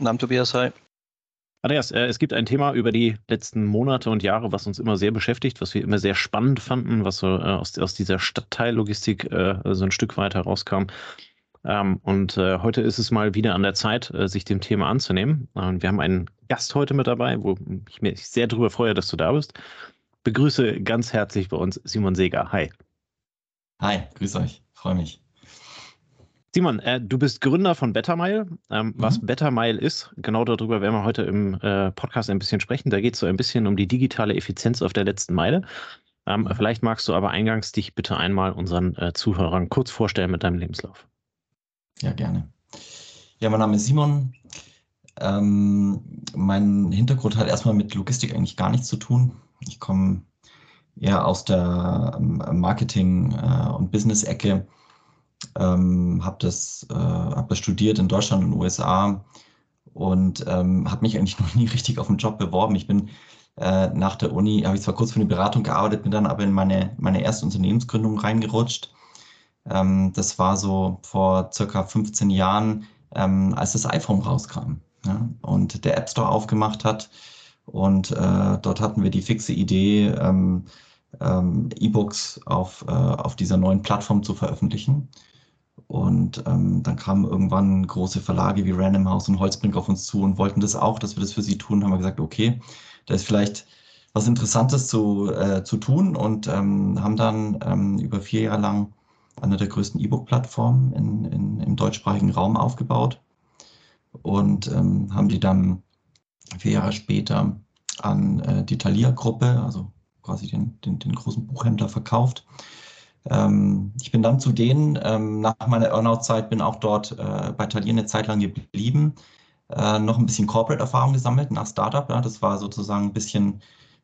Namen Tobias, hi. Andreas, äh, es gibt ein Thema über die letzten Monate und Jahre, was uns immer sehr beschäftigt, was wir immer sehr spannend fanden, was so äh, aus, aus dieser Stadtteillogistik äh, so ein Stück weit herauskam. Ähm, und äh, heute ist es mal wieder an der Zeit, äh, sich dem Thema anzunehmen. Und wir haben einen Gast heute mit dabei, wo ich mich sehr darüber freue, dass du da bist. Begrüße ganz herzlich bei uns Simon Seger. Hi. Hi, grüß euch. Freue mich. Simon, äh, du bist Gründer von Bettermile. Ähm, mhm. Was Bettermile ist, genau darüber werden wir heute im äh, Podcast ein bisschen sprechen. Da geht es so ein bisschen um die digitale Effizienz auf der letzten Meile. Ähm, mhm. Vielleicht magst du aber eingangs dich bitte einmal unseren äh, Zuhörern kurz vorstellen mit deinem Lebenslauf. Ja, gerne. Ja, mein Name ist Simon. Ähm, mein Hintergrund hat erstmal mit Logistik eigentlich gar nichts zu tun. Ich komme eher aus der ähm, Marketing- äh, und Business-Ecke ähm, habe das, äh, hab das studiert in Deutschland und USA und ähm, habe mich eigentlich noch nie richtig auf den Job beworben. Ich bin äh, nach der Uni, habe ich zwar kurz für eine Beratung gearbeitet, bin dann aber in meine, meine erste Unternehmensgründung reingerutscht. Ähm, das war so vor circa 15 Jahren, ähm, als das iPhone rauskam ja, und der App Store aufgemacht hat. Und äh, dort hatten wir die fixe Idee, ähm, ähm, E-Books auf, äh, auf dieser neuen Plattform zu veröffentlichen. Und ähm, dann kamen irgendwann große Verlage wie Random House und Holzbrink auf uns zu und wollten das auch, dass wir das für sie tun. Haben wir gesagt, okay, da ist vielleicht was Interessantes zu, äh, zu tun und ähm, haben dann ähm, über vier Jahre lang eine der größten E-Book-Plattformen in, in, im deutschsprachigen Raum aufgebaut und ähm, haben die dann vier Jahre später an äh, die Thalia-Gruppe, also quasi den, den, den großen Buchhändler, verkauft ähm, ich bin dann zu denen, ähm, nach meiner Earnout-Zeit bin auch dort äh, bei Talier eine Zeit lang geblieben, äh, noch ein bisschen Corporate-Erfahrung gesammelt nach Startup. Ja, das war sozusagen ein bisschen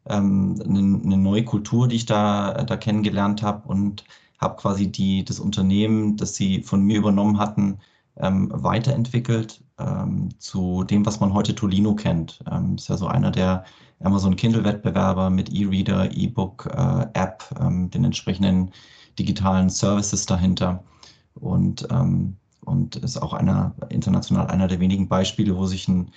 ähm, eine, eine, neue Kultur, die ich da, da kennengelernt habe und habe quasi die, das Unternehmen, das sie von mir übernommen hatten, ähm, weiterentwickelt ähm, zu dem, was man heute Tolino kennt. Ähm, ist ja so einer der Amazon Kindle-Wettbewerber mit E-Reader, E-Book, äh, App, ähm, den entsprechenden digitalen Services dahinter. Und, ähm, und ist auch einer international einer der wenigen Beispiele, wo sich ein,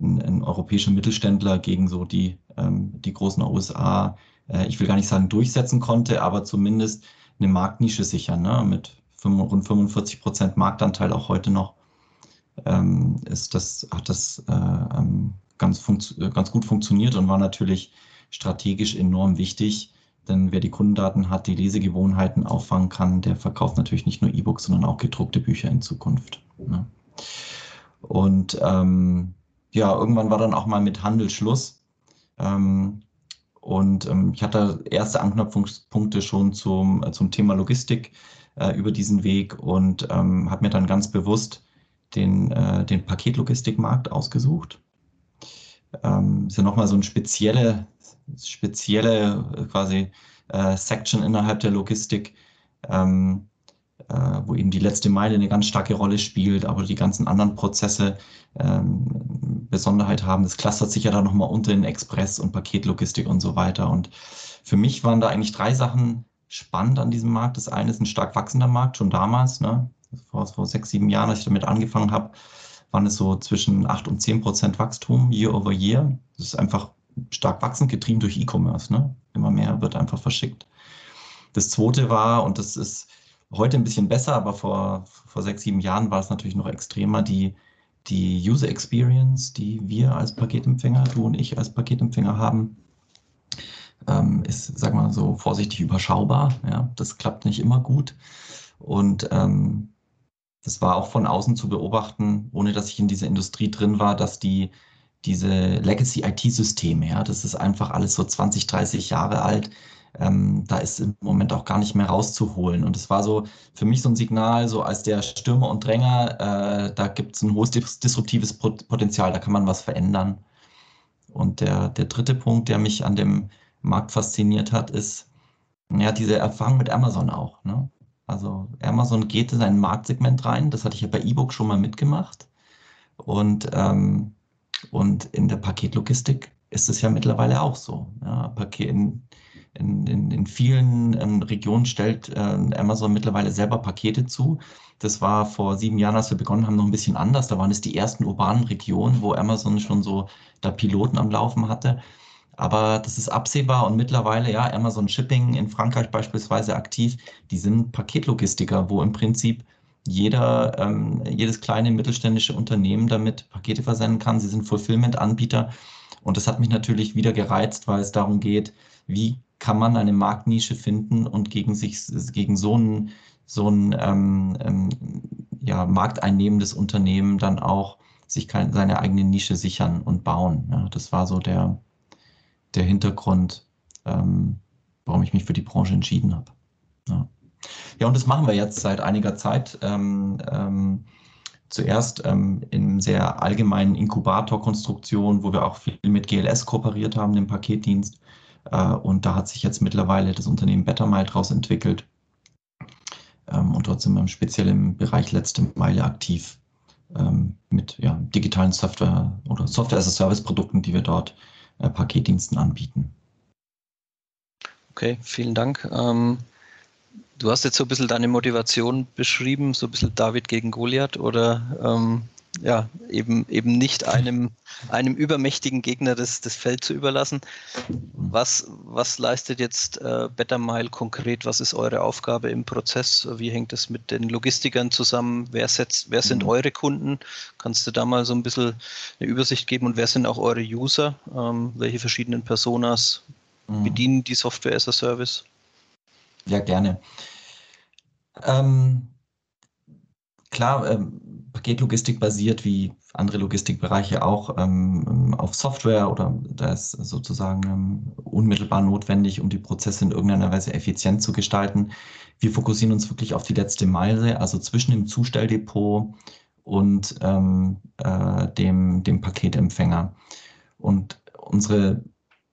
ein, ein europäischer Mittelständler gegen so die, ähm, die großen USA, äh, ich will gar nicht sagen durchsetzen konnte, aber zumindest eine Marktnische sichern, ne? mit rund 45 Prozent Marktanteil auch heute noch. Ähm, ist das, hat das äh, ähm, ganz, ganz gut funktioniert und war natürlich strategisch enorm wichtig, denn wer die Kundendaten hat, die Lesegewohnheiten auffangen kann, der verkauft natürlich nicht nur E-Books, sondern auch gedruckte Bücher in Zukunft. Ne? Und ähm, ja, irgendwann war dann auch mal mit Handel Schluss. Ähm, und ähm, ich hatte erste Anknüpfungspunkte schon zum, äh, zum Thema Logistik äh, über diesen Weg und ähm, habe mir dann ganz bewusst den, äh, den Paketlogistikmarkt ausgesucht. Ähm, ist ja nochmal so ein spezielle, spezielle äh, quasi äh, Section innerhalb der Logistik, ähm, äh, wo eben die letzte Meile eine ganz starke Rolle spielt, aber die ganzen anderen Prozesse ähm, Besonderheit haben. Das clustert sich ja dann nochmal unter in Express- und Paketlogistik und so weiter. Und für mich waren da eigentlich drei Sachen spannend an diesem Markt. Das eine ist ein stark wachsender Markt, schon damals, ne? Vor, vor sechs, sieben Jahren, als ich damit angefangen habe, waren es so zwischen 8 und 10 Prozent Wachstum year over year. Das ist einfach stark wachsend, getrieben durch E-Commerce. Ne? Immer mehr wird einfach verschickt. Das zweite war, und das ist heute ein bisschen besser, aber vor, vor sechs, sieben Jahren war es natürlich noch extremer, die, die User Experience, die wir als Paketempfänger, du und ich als Paketempfänger haben, ähm, ist, sag mal so vorsichtig überschaubar. Ja, das klappt nicht immer gut. Und ähm, das war auch von außen zu beobachten, ohne dass ich in dieser Industrie drin war, dass die diese Legacy-IT-Systeme, ja, das ist einfach alles so 20, 30 Jahre alt. Ähm, da ist im Moment auch gar nicht mehr rauszuholen. Und es war so für mich so ein Signal, so als der Stürmer und Dränger, äh, da gibt es ein hohes disruptives Potenzial, da kann man was verändern. Und der, der dritte Punkt, der mich an dem Markt fasziniert hat, ist ja diese Erfahrung mit Amazon auch. Ne? Also Amazon geht in ein Marktsegment rein, das hatte ich ja bei E-Book schon mal mitgemacht. Und, ähm, und in der Paketlogistik ist es ja mittlerweile auch so. Ja, Paket, in, in, in, in vielen ähm, Regionen stellt äh, Amazon mittlerweile selber Pakete zu. Das war vor sieben Jahren, als wir begonnen haben, noch ein bisschen anders. Da waren es die ersten urbanen Regionen, wo Amazon schon so da Piloten am Laufen hatte. Aber das ist absehbar und mittlerweile, ja, Amazon Shipping in Frankreich beispielsweise aktiv, die sind Paketlogistiker, wo im Prinzip jeder, ähm, jedes kleine mittelständische Unternehmen damit Pakete versenden kann. Sie sind Fulfillment-Anbieter. Und das hat mich natürlich wieder gereizt, weil es darum geht, wie kann man eine Marktnische finden und gegen sich, gegen so ein, so ein ähm, ähm, ja, markteinnehmendes Unternehmen dann auch sich kein, seine eigene Nische sichern und bauen. Ja, das war so der, der Hintergrund, ähm, warum ich mich für die Branche entschieden habe. Ja. ja, und das machen wir jetzt seit einiger Zeit. Ähm, ähm, zuerst ähm, in sehr allgemeinen Inkubatorkonstruktion, wo wir auch viel mit GLS kooperiert haben, dem Paketdienst. Äh, und da hat sich jetzt mittlerweile das Unternehmen Bettermile daraus entwickelt. Ähm, und dort sind wir speziell im Bereich letzte Meile aktiv ähm, mit ja, digitalen Software oder Software-as-a-Service-Produkten, die wir dort äh, Paketdiensten anbieten. Okay, vielen Dank. Ähm, du hast jetzt so ein bisschen deine Motivation beschrieben, so ein bisschen David gegen Goliath oder ähm, ja, eben, eben nicht einem, einem übermächtigen Gegner das, das Feld zu überlassen. Was, was leistet jetzt äh, Bettermile konkret? Was ist eure Aufgabe im Prozess? Wie hängt es mit den Logistikern zusammen? Wer, setzt, wer sind mhm. eure Kunden? Kannst du da mal so ein bisschen eine Übersicht geben? Und wer sind auch eure User? Ähm, welche verschiedenen Personas mhm. bedienen die Software as a Service? Ja, gerne. Ähm, klar, ähm, Paketlogistik basiert, wie andere Logistikbereiche auch, ähm, auf Software oder da ist sozusagen ähm, unmittelbar notwendig, um die Prozesse in irgendeiner Weise effizient zu gestalten. Wir fokussieren uns wirklich auf die letzte Meile, also zwischen dem Zustelldepot und ähm, äh, dem, dem Paketempfänger. Und unsere,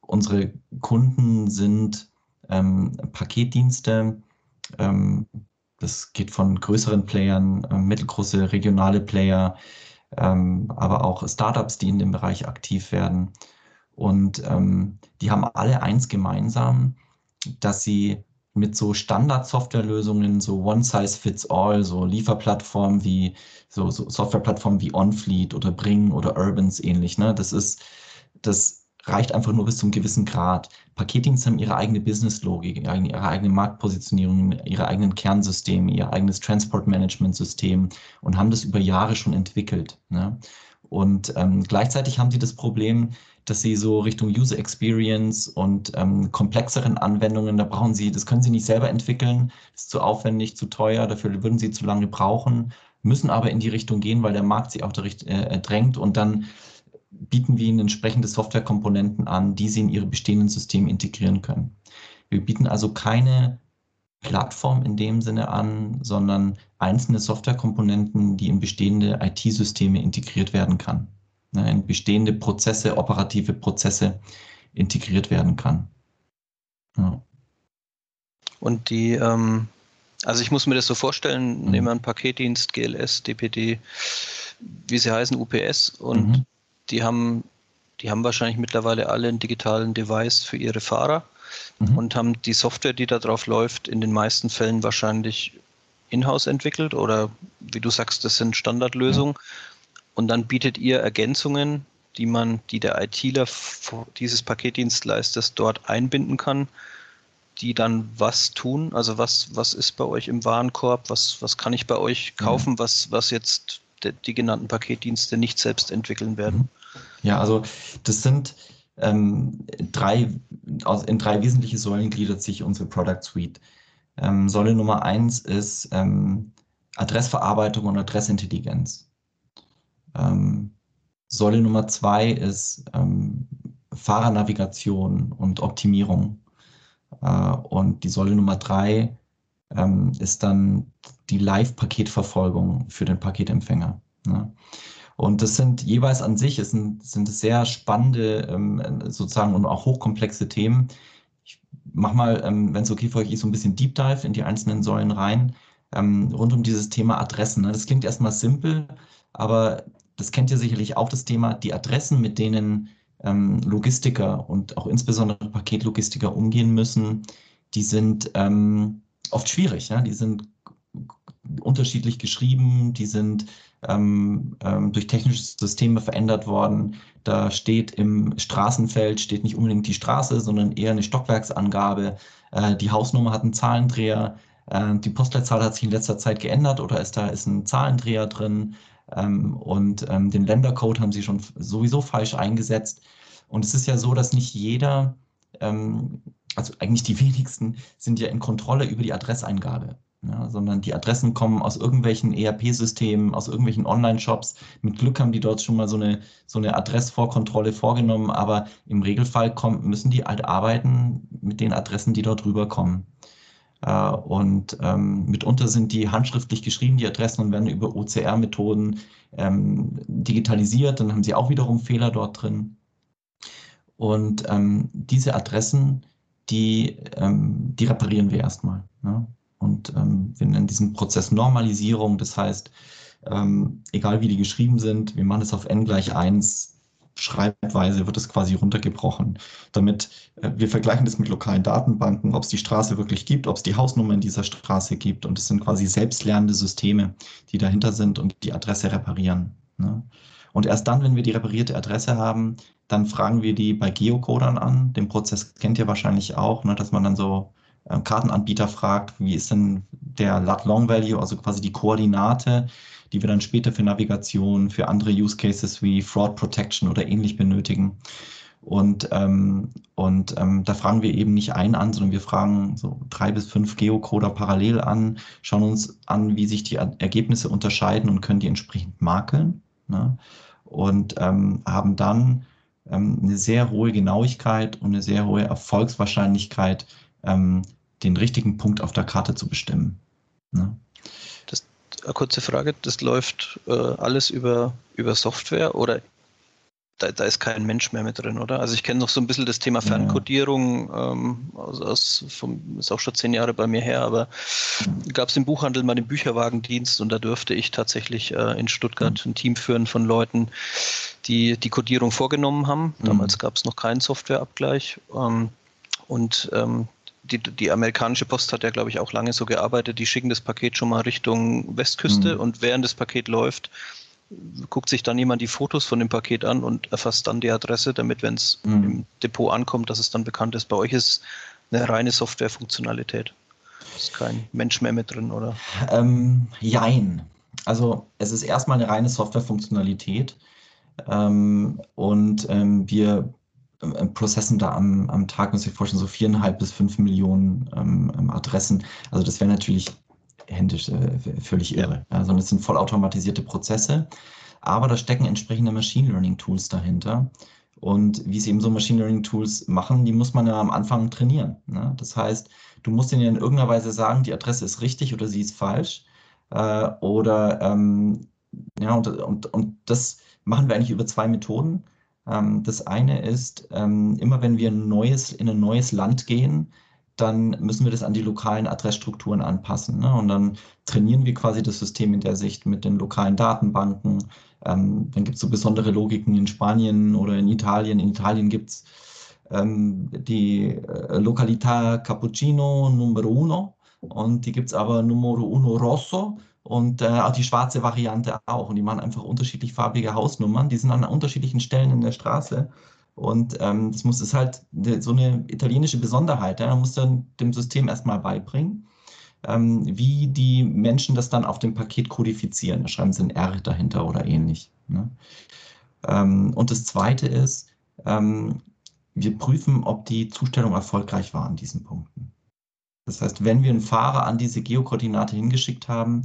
unsere Kunden sind ähm, Paketdienste, ähm, das geht von größeren Playern, äh, mittelgroße regionale Player, ähm, aber auch Startups, die in dem Bereich aktiv werden. Und ähm, die haben alle eins gemeinsam, dass sie mit so Standard-Softwarelösungen, so One-Size-Fits-All, so Lieferplattformen wie, so, so Softwareplattformen wie OnFleet oder Bring oder Urbans ähnlich, ne? Das ist, das reicht einfach nur bis zum gewissen Grad. Paketdienste haben ihre eigene Businesslogik, ihre eigene Marktpositionierung, ihre eigenen Kernsysteme, ihr eigenes Transport-Management-System und haben das über Jahre schon entwickelt. Ne? Und ähm, gleichzeitig haben sie das Problem, dass sie so Richtung User Experience und ähm, komplexeren Anwendungen, da brauchen sie, das können sie nicht selber entwickeln, ist zu aufwendig, zu teuer, dafür würden sie zu lange brauchen, müssen aber in die Richtung gehen, weil der Markt sie auch da äh, drängt und dann bieten wir ihnen entsprechende Softwarekomponenten an, die sie in ihre bestehenden Systeme integrieren können. Wir bieten also keine Plattform in dem Sinne an, sondern einzelne Softwarekomponenten, die in bestehende IT-Systeme integriert werden kann. Ne, in bestehende Prozesse, operative Prozesse integriert werden kann. Ja. Und die, ähm, also ich muss mir das so vorstellen, mhm. nehmen wir einen Paketdienst, GLS, DPD, wie sie heißen, UPS und mhm die haben, die haben wahrscheinlich mittlerweile alle einen digitalen Device für ihre Fahrer mhm. und haben die Software, die da drauf läuft, in den meisten Fällen wahrscheinlich in-house entwickelt oder wie du sagst, das sind Standardlösungen. Ja. Und dann bietet ihr Ergänzungen, die man, die der ITler dieses Paketdienstleisters dort einbinden kann, die dann was tun? Also was, was ist bei euch im Warenkorb? Was, was kann ich bei euch kaufen, mhm. was, was jetzt de, die genannten Paketdienste nicht selbst entwickeln werden? Ja, also das sind ähm, drei, aus, in drei wesentliche Säulen gliedert sich unsere Product Suite. Ähm, Säule Nummer eins ist ähm, Adressverarbeitung und Adressintelligenz. Ähm, Säule Nummer zwei ist ähm, Fahrernavigation und Optimierung. Äh, und die Säule Nummer drei ähm, ist dann die Live-Paketverfolgung für den Paketempfänger. Ne? Und das sind jeweils an sich, es sind, sind sehr spannende ähm, sozusagen und auch hochkomplexe Themen. Ich mache mal, ähm, wenn es okay für euch ist, so ein bisschen Deep Dive in die einzelnen Säulen rein, ähm, rund um dieses Thema Adressen. Ne? Das klingt erstmal simpel, aber das kennt ihr sicherlich auch, das Thema, die Adressen, mit denen ähm, Logistiker und auch insbesondere Paketlogistiker umgehen müssen, die sind ähm, oft schwierig. Ja? Die sind unterschiedlich geschrieben, die sind ähm, ähm, durch technische Systeme verändert worden. Da steht im Straßenfeld, steht nicht unbedingt die Straße, sondern eher eine Stockwerksangabe. Äh, die Hausnummer hat einen Zahlendreher. Äh, die Postleitzahl hat sich in letzter Zeit geändert oder ist da ist ein Zahlendreher drin. Ähm, und ähm, den Ländercode haben sie schon sowieso falsch eingesetzt. Und es ist ja so, dass nicht jeder, ähm, also eigentlich die wenigsten, sind ja in Kontrolle über die Adresseingabe ja, sondern die Adressen kommen aus irgendwelchen ERP-Systemen, aus irgendwelchen Online-Shops. Mit Glück haben die dort schon mal so eine, so eine Adressvorkontrolle vorgenommen, aber im Regelfall kommen, müssen die halt arbeiten mit den Adressen, die dort rüberkommen. Äh, und ähm, mitunter sind die handschriftlich geschrieben, die Adressen, und werden über OCR-Methoden ähm, digitalisiert. Dann haben sie auch wiederum Fehler dort drin. Und ähm, diese Adressen, die, ähm, die reparieren wir erstmal. Ne? Und ähm, wir nennen diesen Prozess Normalisierung. Das heißt, ähm, egal wie die geschrieben sind, wir machen es auf n gleich 1. Schreibweise wird es quasi runtergebrochen, damit äh, wir vergleichen das mit lokalen Datenbanken, ob es die Straße wirklich gibt, ob es die Hausnummer in dieser Straße gibt. Und es sind quasi selbstlernende Systeme, die dahinter sind und die Adresse reparieren. Ne? Und erst dann, wenn wir die reparierte Adresse haben, dann fragen wir die bei Geocodern an. Den Prozess kennt ihr wahrscheinlich auch, ne, dass man dann so Kartenanbieter fragt, wie ist denn der Lat-Long-Value, also quasi die Koordinate, die wir dann später für Navigation, für andere Use Cases wie Fraud Protection oder ähnlich benötigen. Und, ähm, und ähm, da fragen wir eben nicht einen an, sondern wir fragen so drei bis fünf Geocoder parallel an, schauen uns an, wie sich die Ergebnisse unterscheiden und können die entsprechend makeln. Ne? Und ähm, haben dann ähm, eine sehr hohe Genauigkeit und eine sehr hohe Erfolgswahrscheinlichkeit, ähm, den richtigen Punkt auf der Karte zu bestimmen. Ne? Das, eine kurze Frage, das läuft äh, alles über, über Software oder da, da, ist kein Mensch mehr mit drin, oder? Also ich kenne noch so ein bisschen das Thema Fernkodierung, ja. ähm, aus, aus vom, ist auch schon zehn Jahre bei mir her, aber mhm. gab es im Buchhandel mal den Bücherwagendienst und da dürfte ich tatsächlich äh, in Stuttgart mhm. ein Team führen von Leuten, die die Kodierung vorgenommen haben. Damals mhm. gab es noch keinen Softwareabgleich. Ähm, und ähm, die, die amerikanische Post hat ja, glaube ich, auch lange so gearbeitet. Die schicken das Paket schon mal Richtung Westküste mhm. und während das Paket läuft, guckt sich dann jemand die Fotos von dem Paket an und erfasst dann die Adresse, damit, wenn es mhm. im Depot ankommt, dass es dann bekannt ist. Bei euch ist eine reine Softwarefunktionalität. Ist kein Mensch mehr mit drin, oder? Ähm, jein. Also es ist erstmal eine reine Softwarefunktionalität. Ähm, und ähm, wir Prozessen da am, am Tag, muss ich vorstellen, so viereinhalb bis fünf Millionen ähm, ähm Adressen. Also das wäre natürlich händisch äh, völlig irre. Ja. Also das sind vollautomatisierte Prozesse, aber da stecken entsprechende Machine Learning Tools dahinter. Und wie es eben so Machine Learning Tools machen, die muss man ja am Anfang trainieren. Ne? Das heißt, du musst ihnen in irgendeiner Weise sagen, die Adresse ist richtig oder sie ist falsch. Äh, oder ähm, ja, und, und, und das machen wir eigentlich über zwei Methoden. Ähm, das eine ist, ähm, immer wenn wir ein neues, in ein neues Land gehen, dann müssen wir das an die lokalen Adressstrukturen anpassen. Ne? Und dann trainieren wir quasi das System in der Sicht mit den lokalen Datenbanken. Ähm, dann gibt es so besondere Logiken in Spanien oder in Italien. In Italien gibt es ähm, die äh, Località Cappuccino Numero Uno und die gibt es aber Numero Uno Rosso und äh, auch die schwarze Variante auch. Und die machen einfach unterschiedlich farbige Hausnummern. Die sind an unterschiedlichen Stellen in der Straße. Und ähm, das muss ist halt so eine italienische Besonderheit. Ja? Man muss dann dem System erstmal beibringen. ähm, wie die Menschen das dann auf dem Paket kodifizieren. Da schreiben sie ein R dahinter oder ähnlich. Ne? Ähm, und das Zweite ist, ähm, wir prüfen, ob die Zustellung erfolgreich war an diesen Punkten. Das heißt, wenn wir einen Fahrer an diese Geokoordinate hingeschickt haben,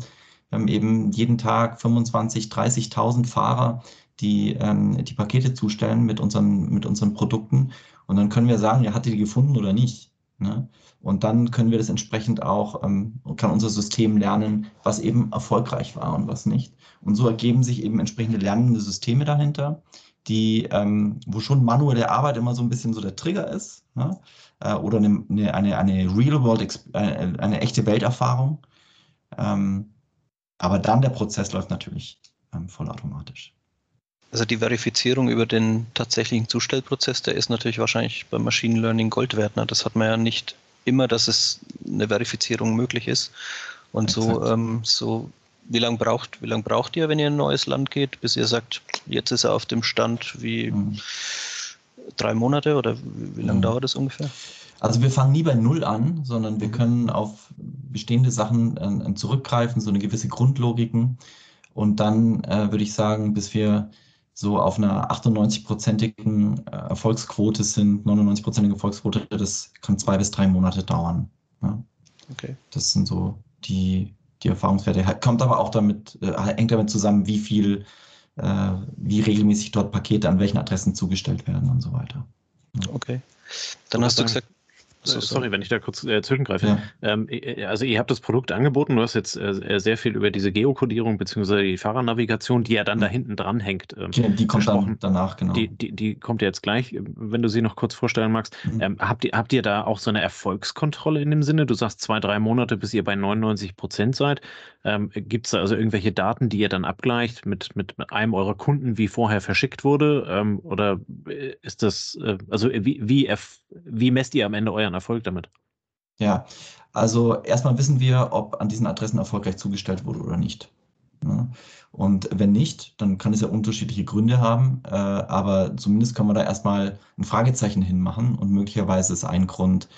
wir haben eben jeden Tag 25, 30.000 Fahrer, die ähm, die Pakete zustellen mit unseren, mit unseren Produkten. Und dann können wir sagen, ja, hat die gefunden oder nicht? Ne? Und dann können wir das entsprechend auch, ähm, kann unser System lernen, was eben erfolgreich war und was nicht. Und so ergeben sich eben entsprechende lernende Systeme dahinter, die, ähm, wo schon manuelle Arbeit immer so ein bisschen so der Trigger ist, ne? äh, oder eine, eine, eine Real-World, eine, äh, eine, echte Welterfahrung. Ähm, aber dann der Prozess läuft natürlich ähm, vollautomatisch. Also die Verifizierung über den tatsächlichen Zustellprozess, der ist natürlich wahrscheinlich beim Machine Learning Gold wert. Ne? Das hat man ja nicht immer, dass es eine Verifizierung möglich ist. Und so, ähm, so wie lange braucht, wie braucht ihr, wenn ihr in ein neues Land geht, bis ihr sagt, jetzt ist er auf dem Stand wie mhm. drei Monate oder wie, wie lange mhm. dauert das ungefähr? Also wir fangen nie bei Null an, sondern wir mhm. können auf bestehende Sachen äh, zurückgreifen, so eine gewisse Grundlogiken. Und dann äh, würde ich sagen, bis wir so auf einer 98-prozentigen äh, Erfolgsquote sind, 99-prozentige Erfolgsquote, das kann zwei bis drei Monate dauern. Ja. Okay. Das sind so die, die Erfahrungswerte. Kommt aber auch damit, äh, hängt damit zusammen, wie viel, äh, wie regelmäßig dort Pakete an welchen Adressen zugestellt werden und so weiter. Ja. Okay. Dann hast du gesagt, so, sorry, wenn ich da kurz äh, zwischengreife. Ja. Ähm, also ihr habt das Produkt angeboten, du hast jetzt äh, sehr viel über diese Geokodierung bzw. die Fahrernavigation, die ja dann da hinten dran hängt. Ähm, die, die kommt dann danach, genau. Die, die, die, kommt ja jetzt gleich, wenn du sie noch kurz vorstellen magst. Mhm. Ähm, habt, ihr, habt ihr da auch so eine Erfolgskontrolle in dem Sinne? Du sagst zwei, drei Monate, bis ihr bei 99 Prozent seid. Ähm, Gibt es da also irgendwelche Daten, die ihr dann abgleicht mit, mit, einem eurer Kunden, wie vorher verschickt wurde? Ähm, oder äh, ist das, äh, also wie, wie, wie messt ihr am Ende euren Erfolg damit? Ja, also erstmal wissen wir, ob an diesen Adressen erfolgreich zugestellt wurde oder nicht. Ja. Und wenn nicht, dann kann es ja unterschiedliche Gründe haben, äh, aber zumindest können wir da erstmal ein Fragezeichen hinmachen und möglicherweise ist ein Grund,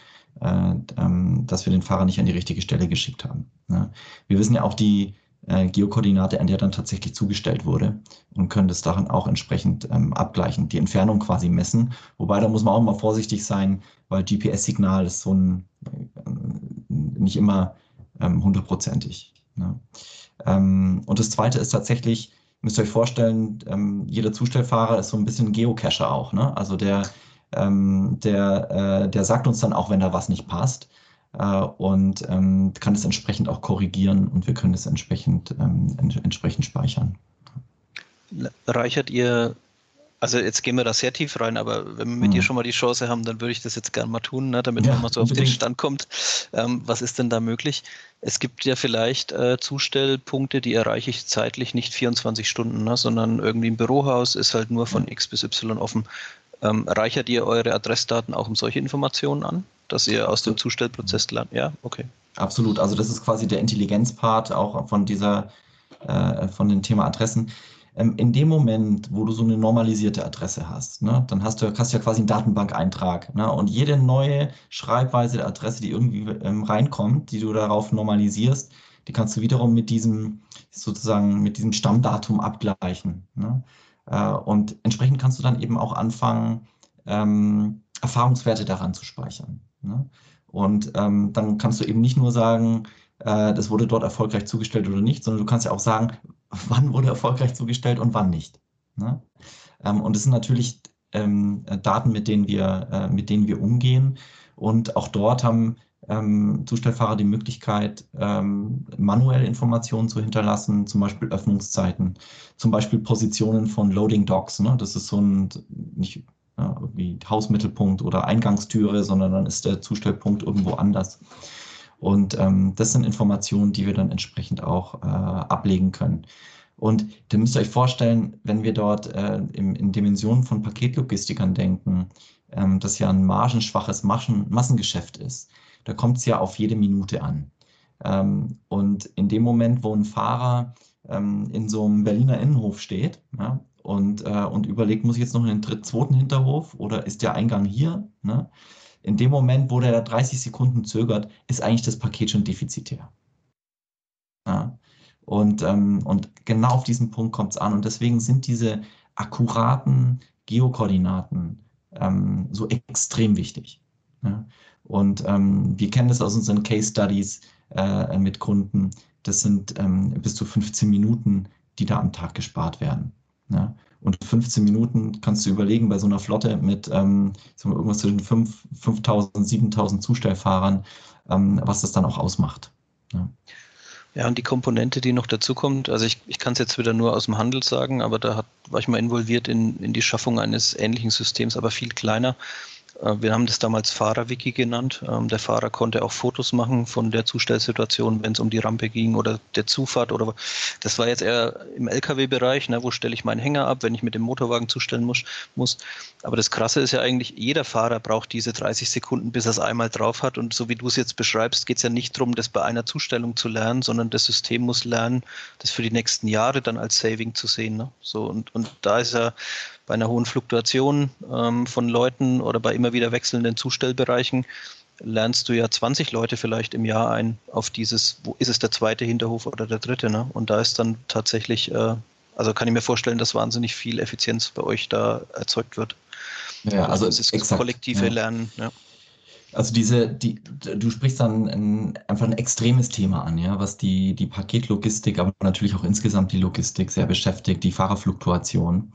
äh, ähm, dass wir den Fahrer nicht an die richtige Stelle geschickt haben. Ja. Wir wissen ja auch die Geokoordinate, an der dann tatsächlich zugestellt wurde und können das daran auch entsprechend ähm, abgleichen, die Entfernung quasi messen. Wobei da muss man auch mal vorsichtig sein, weil GPS-Signal ist so ein äh, nicht immer ähm, hundertprozentig. Ne? Ähm, und das zweite ist tatsächlich, müsst ihr euch vorstellen, ähm, jeder Zustellfahrer ist so ein bisschen Geocacher auch. Ne? Also der, ähm, der, äh, der sagt uns dann auch, wenn da was nicht passt äh, und ähm, kann es entsprechend auch korrigieren und wir können es entsprechend, ähm, entsprechend speichern. Reichert ihr, also jetzt gehen wir da sehr tief rein, aber wenn wir mit mhm. dir schon mal die Chance haben, dann würde ich das jetzt gerne mal tun, ne, damit ja, man mal so auf den Stand kommt. Ähm, was ist denn da möglich? Es gibt ja vielleicht äh, Zustellpunkte, die erreiche ich zeitlich nicht 24 Stunden, ne, sondern irgendwie ein Bürohaus ist halt nur von X bis Y offen. Ähm, reichert ihr eure Adressdaten auch um solche Informationen an? dass ihr aus dem Zustellprozess lernt. Ja, okay. Absolut. Also das ist quasi der Intelligenzpart auch von dieser, äh, von dem Thema Adressen. Ähm, in dem Moment, wo du so eine normalisierte Adresse hast, ne, dann hast du, hast du ja quasi einen Datenbankeintrag. Ne, und jede neue Schreibweise der Adresse, die irgendwie ähm, reinkommt, die du darauf normalisierst, die kannst du wiederum mit diesem, sozusagen, mit diesem Stammdatum abgleichen. Ne? Äh, und entsprechend kannst du dann eben auch anfangen, ähm, Erfahrungswerte daran zu speichern. Ne? Und ähm, dann kannst du eben nicht nur sagen, äh, das wurde dort erfolgreich zugestellt oder nicht, sondern du kannst ja auch sagen, wann wurde erfolgreich zugestellt und wann nicht. Ne? Ähm, und es sind natürlich ähm, Daten, mit denen wir, äh, mit denen wir umgehen. Und auch dort haben ähm, Zustellfahrer die Möglichkeit, ähm, manuell Informationen zu hinterlassen, zum Beispiel Öffnungszeiten, zum Beispiel Positionen von Loading Docks. Ne? Das ist so ein, nicht ja, wie Hausmittelpunkt oder Eingangstüre, sondern dann ist der Zustellpunkt irgendwo anders. Und ähm, das sind Informationen, die wir dann entsprechend auch äh, ablegen können. Und da müsst ihr euch vorstellen, wenn wir dort äh, in, in Dimensionen von Paketlogistikern denken, ähm, das ja ein margenschwaches Maschen, Massengeschäft ist, da kommt es ja auf jede Minute an. Ähm, und in dem Moment, wo ein Fahrer ähm, in so einem Berliner Innenhof steht ja, und, äh, und überlegt, muss ich jetzt noch in den dritten, zweiten Hinterhof oder ist der Eingang hier? Ne? in dem Moment, wo der da 30 Sekunden zögert, ist eigentlich das Paket schon defizitär. Ja. Und, ähm, und genau auf diesen Punkt kommt es an. Und deswegen sind diese akkuraten Geokoordinaten ähm, so extrem wichtig. Ja. Und ähm, wir kennen das aus unseren Case Studies äh, mit Kunden. Das sind ähm, bis zu 15 Minuten, die da am Tag gespart werden. Ja. Und 15 Minuten kannst du überlegen bei so einer Flotte mit ähm, irgendwas zwischen 5.000, 7.000 Zustellfahrern, ähm, was das dann auch ausmacht. Ja. Ja, und die Komponente, die noch dazukommt, also ich, ich kann es jetzt wieder nur aus dem Handel sagen, aber da hat, war ich mal involviert in, in die Schaffung eines ähnlichen Systems, aber viel kleiner. Äh, wir haben das damals Fahrerwiki genannt. Ähm, der Fahrer konnte auch Fotos machen von der Zustellsituation, wenn es um die Rampe ging oder der Zufahrt oder das war jetzt eher im LKW-Bereich, ne, wo stelle ich meinen Hänger ab, wenn ich mit dem Motorwagen zustellen muss, muss. Aber das Krasse ist ja eigentlich, jeder Fahrer braucht diese 30 Sekunden, bis er es einmal drauf hat. Und so wie du es jetzt beschreibst, geht es ja nicht darum, das bei einer Zustellung zu lernen, sondern das System muss lernen, das für die nächsten Jahre dann als Saving zu sehen. Ne? So, und, und da ist ja bei einer hohen Fluktuation ähm, von Leuten oder bei immer wieder wechselnden Zustellbereichen lernst du ja 20 Leute vielleicht im Jahr ein auf dieses, wo ist es der zweite Hinterhof oder der dritte, ne? Und da ist dann tatsächlich, äh, also kann ich mir vorstellen, dass wahnsinnig viel Effizienz bei euch da erzeugt wird. Ja, also das ist exakt, kollektive ja. Lernen, ja. Also diese, die, du sprichst dann ein, einfach ein extremes Thema an, ja, was die, die Paketlogistik, aber natürlich auch insgesamt die Logistik sehr beschäftigt, die Fahrerfluktuation.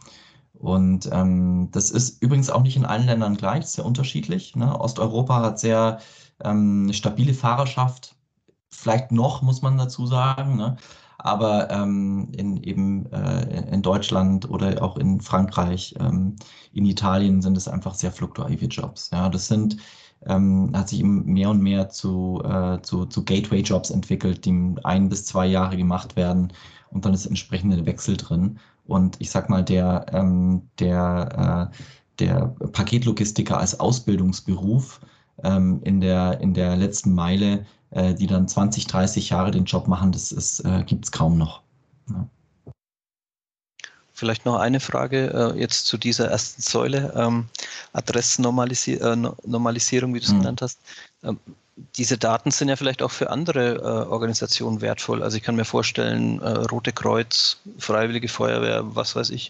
Und ähm, das ist übrigens auch nicht in allen Ländern gleich, sehr unterschiedlich. Ne? Osteuropa hat sehr ähm, stabile Fahrerschaft, vielleicht noch, muss man dazu sagen. Ne? Aber ähm, in, eben äh, in Deutschland oder auch in Frankreich, ähm, in Italien sind es einfach sehr fluktuative Jobs. Ja? Das sind ähm, hat sich mehr und mehr zu, äh, zu, zu Gateway-Jobs entwickelt, die ein bis zwei Jahre gemacht werden und dann ist entsprechende Wechsel drin. Und ich sag mal, der, ähm, der, äh, der Paketlogistiker als Ausbildungsberuf ähm, in, der, in der letzten Meile, äh, die dann 20, 30 Jahre den Job machen, das äh, gibt es kaum noch. Ja. Vielleicht noch eine Frage äh, jetzt zu dieser ersten Säule, ähm, Adressnormalisierung, äh, wie du es hm. genannt hast. Ähm, diese Daten sind ja vielleicht auch für andere äh, Organisationen wertvoll. Also ich kann mir vorstellen, äh, Rote Kreuz, Freiwillige Feuerwehr, was weiß ich.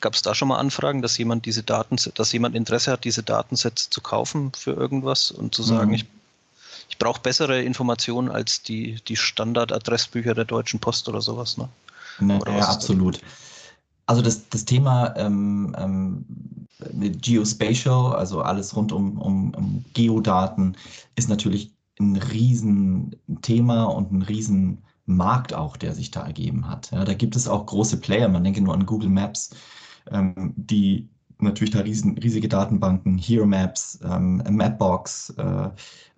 Gab es da schon mal Anfragen, dass jemand diese Daten, dass jemand Interesse hat, diese Datensätze zu kaufen für irgendwas und zu sagen, mhm. ich, ich brauche bessere Informationen als die, die Standardadressbücher der Deutschen Post oder sowas, ne? ne ja, absolut. Also das, das Thema ähm, ähm, Geospatial, also alles rund um, um, um Geodaten, ist natürlich ein Riesenthema und ein Riesenmarkt auch, der sich da ergeben hat. Ja, da gibt es auch große Player, man denke nur an Google Maps, ähm, die natürlich da riesen, riesige Datenbanken, Hero Maps, ähm, Mapbox. Äh,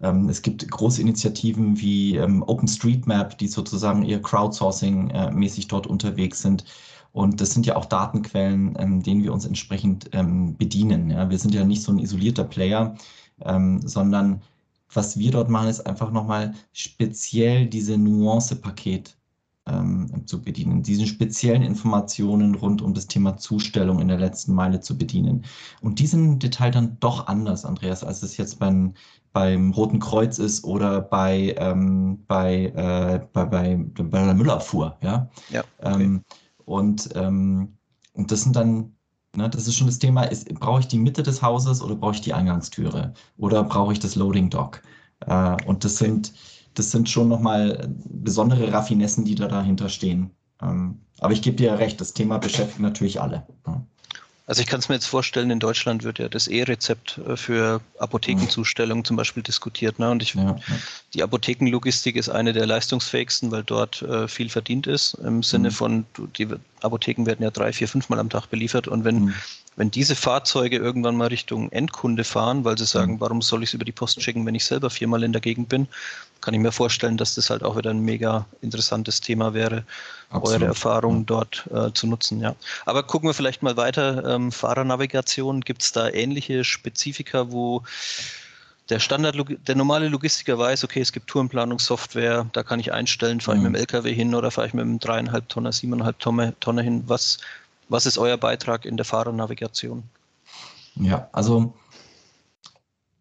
ähm, es gibt große Initiativen wie ähm, OpenStreetMap, die sozusagen eher Crowdsourcing-mäßig äh, dort unterwegs sind. Und das sind ja auch Datenquellen, ähm, denen wir uns entsprechend ähm, bedienen. Ja? Wir sind ja nicht so ein isolierter Player, ähm, sondern was wir dort machen, ist einfach nochmal speziell diese Nuance-Paket ähm, zu bedienen, diesen speziellen Informationen rund um das Thema Zustellung in der letzten Meile zu bedienen. Und diesen Detail dann doch anders, Andreas, als es jetzt beim, beim Roten Kreuz ist oder bei, ähm, bei, äh, bei, bei, bei der Müllabfuhr. Ja. ja okay. Ähm, und, ähm, und das sind dann, ne, das ist schon das Thema, ist, brauche ich die Mitte des Hauses oder brauche ich die Eingangstüre? Oder brauche ich das Loading Dock? Äh, und das sind, das sind schon nochmal besondere Raffinessen, die da dahinter stehen. Ähm, aber ich gebe dir ja recht, das Thema beschäftigt natürlich alle. Ja. Also ich kann es mir jetzt vorstellen, in Deutschland wird ja das E-Rezept äh, für Apothekenzustellung zum Beispiel diskutiert. Ne? Und ich, ja, ja. die Apothekenlogistik ist eine der leistungsfähigsten, weil dort äh, viel verdient ist. Im Sinne mhm. von, die Apotheken werden ja drei, vier, fünfmal am Tag beliefert. Und wenn mhm wenn diese Fahrzeuge irgendwann mal Richtung Endkunde fahren, weil sie sagen, mhm. warum soll ich es über die Post schicken, wenn ich selber viermal in der Gegend bin, kann ich mir vorstellen, dass das halt auch wieder ein mega interessantes Thema wäre, Absolut. eure Erfahrungen dort äh, zu nutzen. Ja. Aber gucken wir vielleicht mal weiter. Ähm, Fahrernavigation, gibt es da ähnliche Spezifika, wo der Standard, der normale Logistiker weiß, okay, es gibt Tourenplanungssoftware, da kann ich einstellen, fahre ich mhm. mit dem LKW hin oder fahre ich mit einem dreieinhalb Tonner, siebeneinhalb Tonne, Tonne hin. Was, was ist euer Beitrag in der Fahrernavigation? Ja, also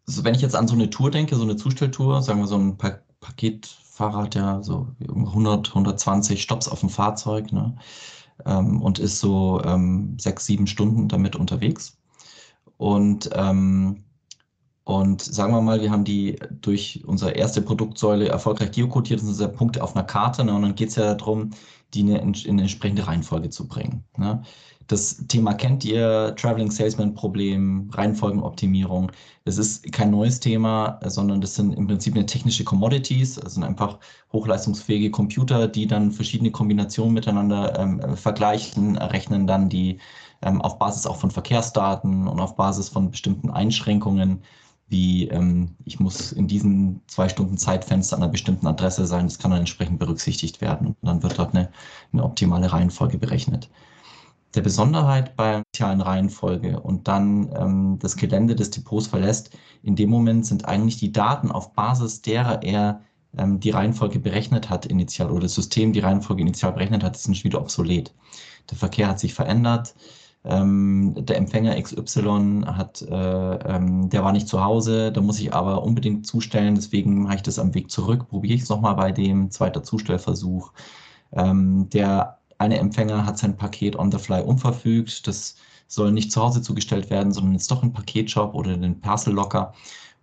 also wenn ich jetzt an so eine Tour denke, so eine Zustelltour, sagen wir so ein pa Paketfahrer hat ja so 100, 120 Stops auf dem Fahrzeug ne? Ähm, und ist so ähm, sechs, sieben Stunden damit unterwegs. Und ähm, und sagen wir mal, wir haben die durch unsere erste Produktsäule erfolgreich geokodiert, das sind Punkte auf einer Karte. Ne? Und dann geht es ja darum, die in eine entsprechende Reihenfolge zu bringen. Ne? Das Thema kennt ihr, Traveling Salesman Problem, Reihenfolgenoptimierung. Das ist kein neues Thema, sondern das sind im Prinzip eine technische Commodities. Das sind einfach hochleistungsfähige Computer, die dann verschiedene Kombinationen miteinander ähm, vergleichen, errechnen dann die ähm, auf Basis auch von Verkehrsdaten und auf Basis von bestimmten Einschränkungen wie ähm, ich muss in diesen zwei Stunden Zeitfenster an einer bestimmten Adresse sein, das kann dann entsprechend berücksichtigt werden und dann wird dort eine, eine optimale Reihenfolge berechnet. Der Besonderheit bei initialen Reihenfolge und dann ähm, das Gelände des Depots verlässt, in dem Moment sind eigentlich die Daten auf Basis derer er ähm, die Reihenfolge berechnet hat initial oder das System die Reihenfolge initial berechnet hat, sind wieder obsolet. Der Verkehr hat sich verändert, ähm, der Empfänger XY hat, äh, ähm, der war nicht zu Hause, da muss ich aber unbedingt zustellen, deswegen mache ich das am Weg zurück, probiere ich es nochmal bei dem, zweiter Zustellversuch. Ähm, der eine Empfänger hat sein Paket on the fly umverfügt, das soll nicht zu Hause zugestellt werden, sondern jetzt doch im Paketshop oder den Parcel Locker.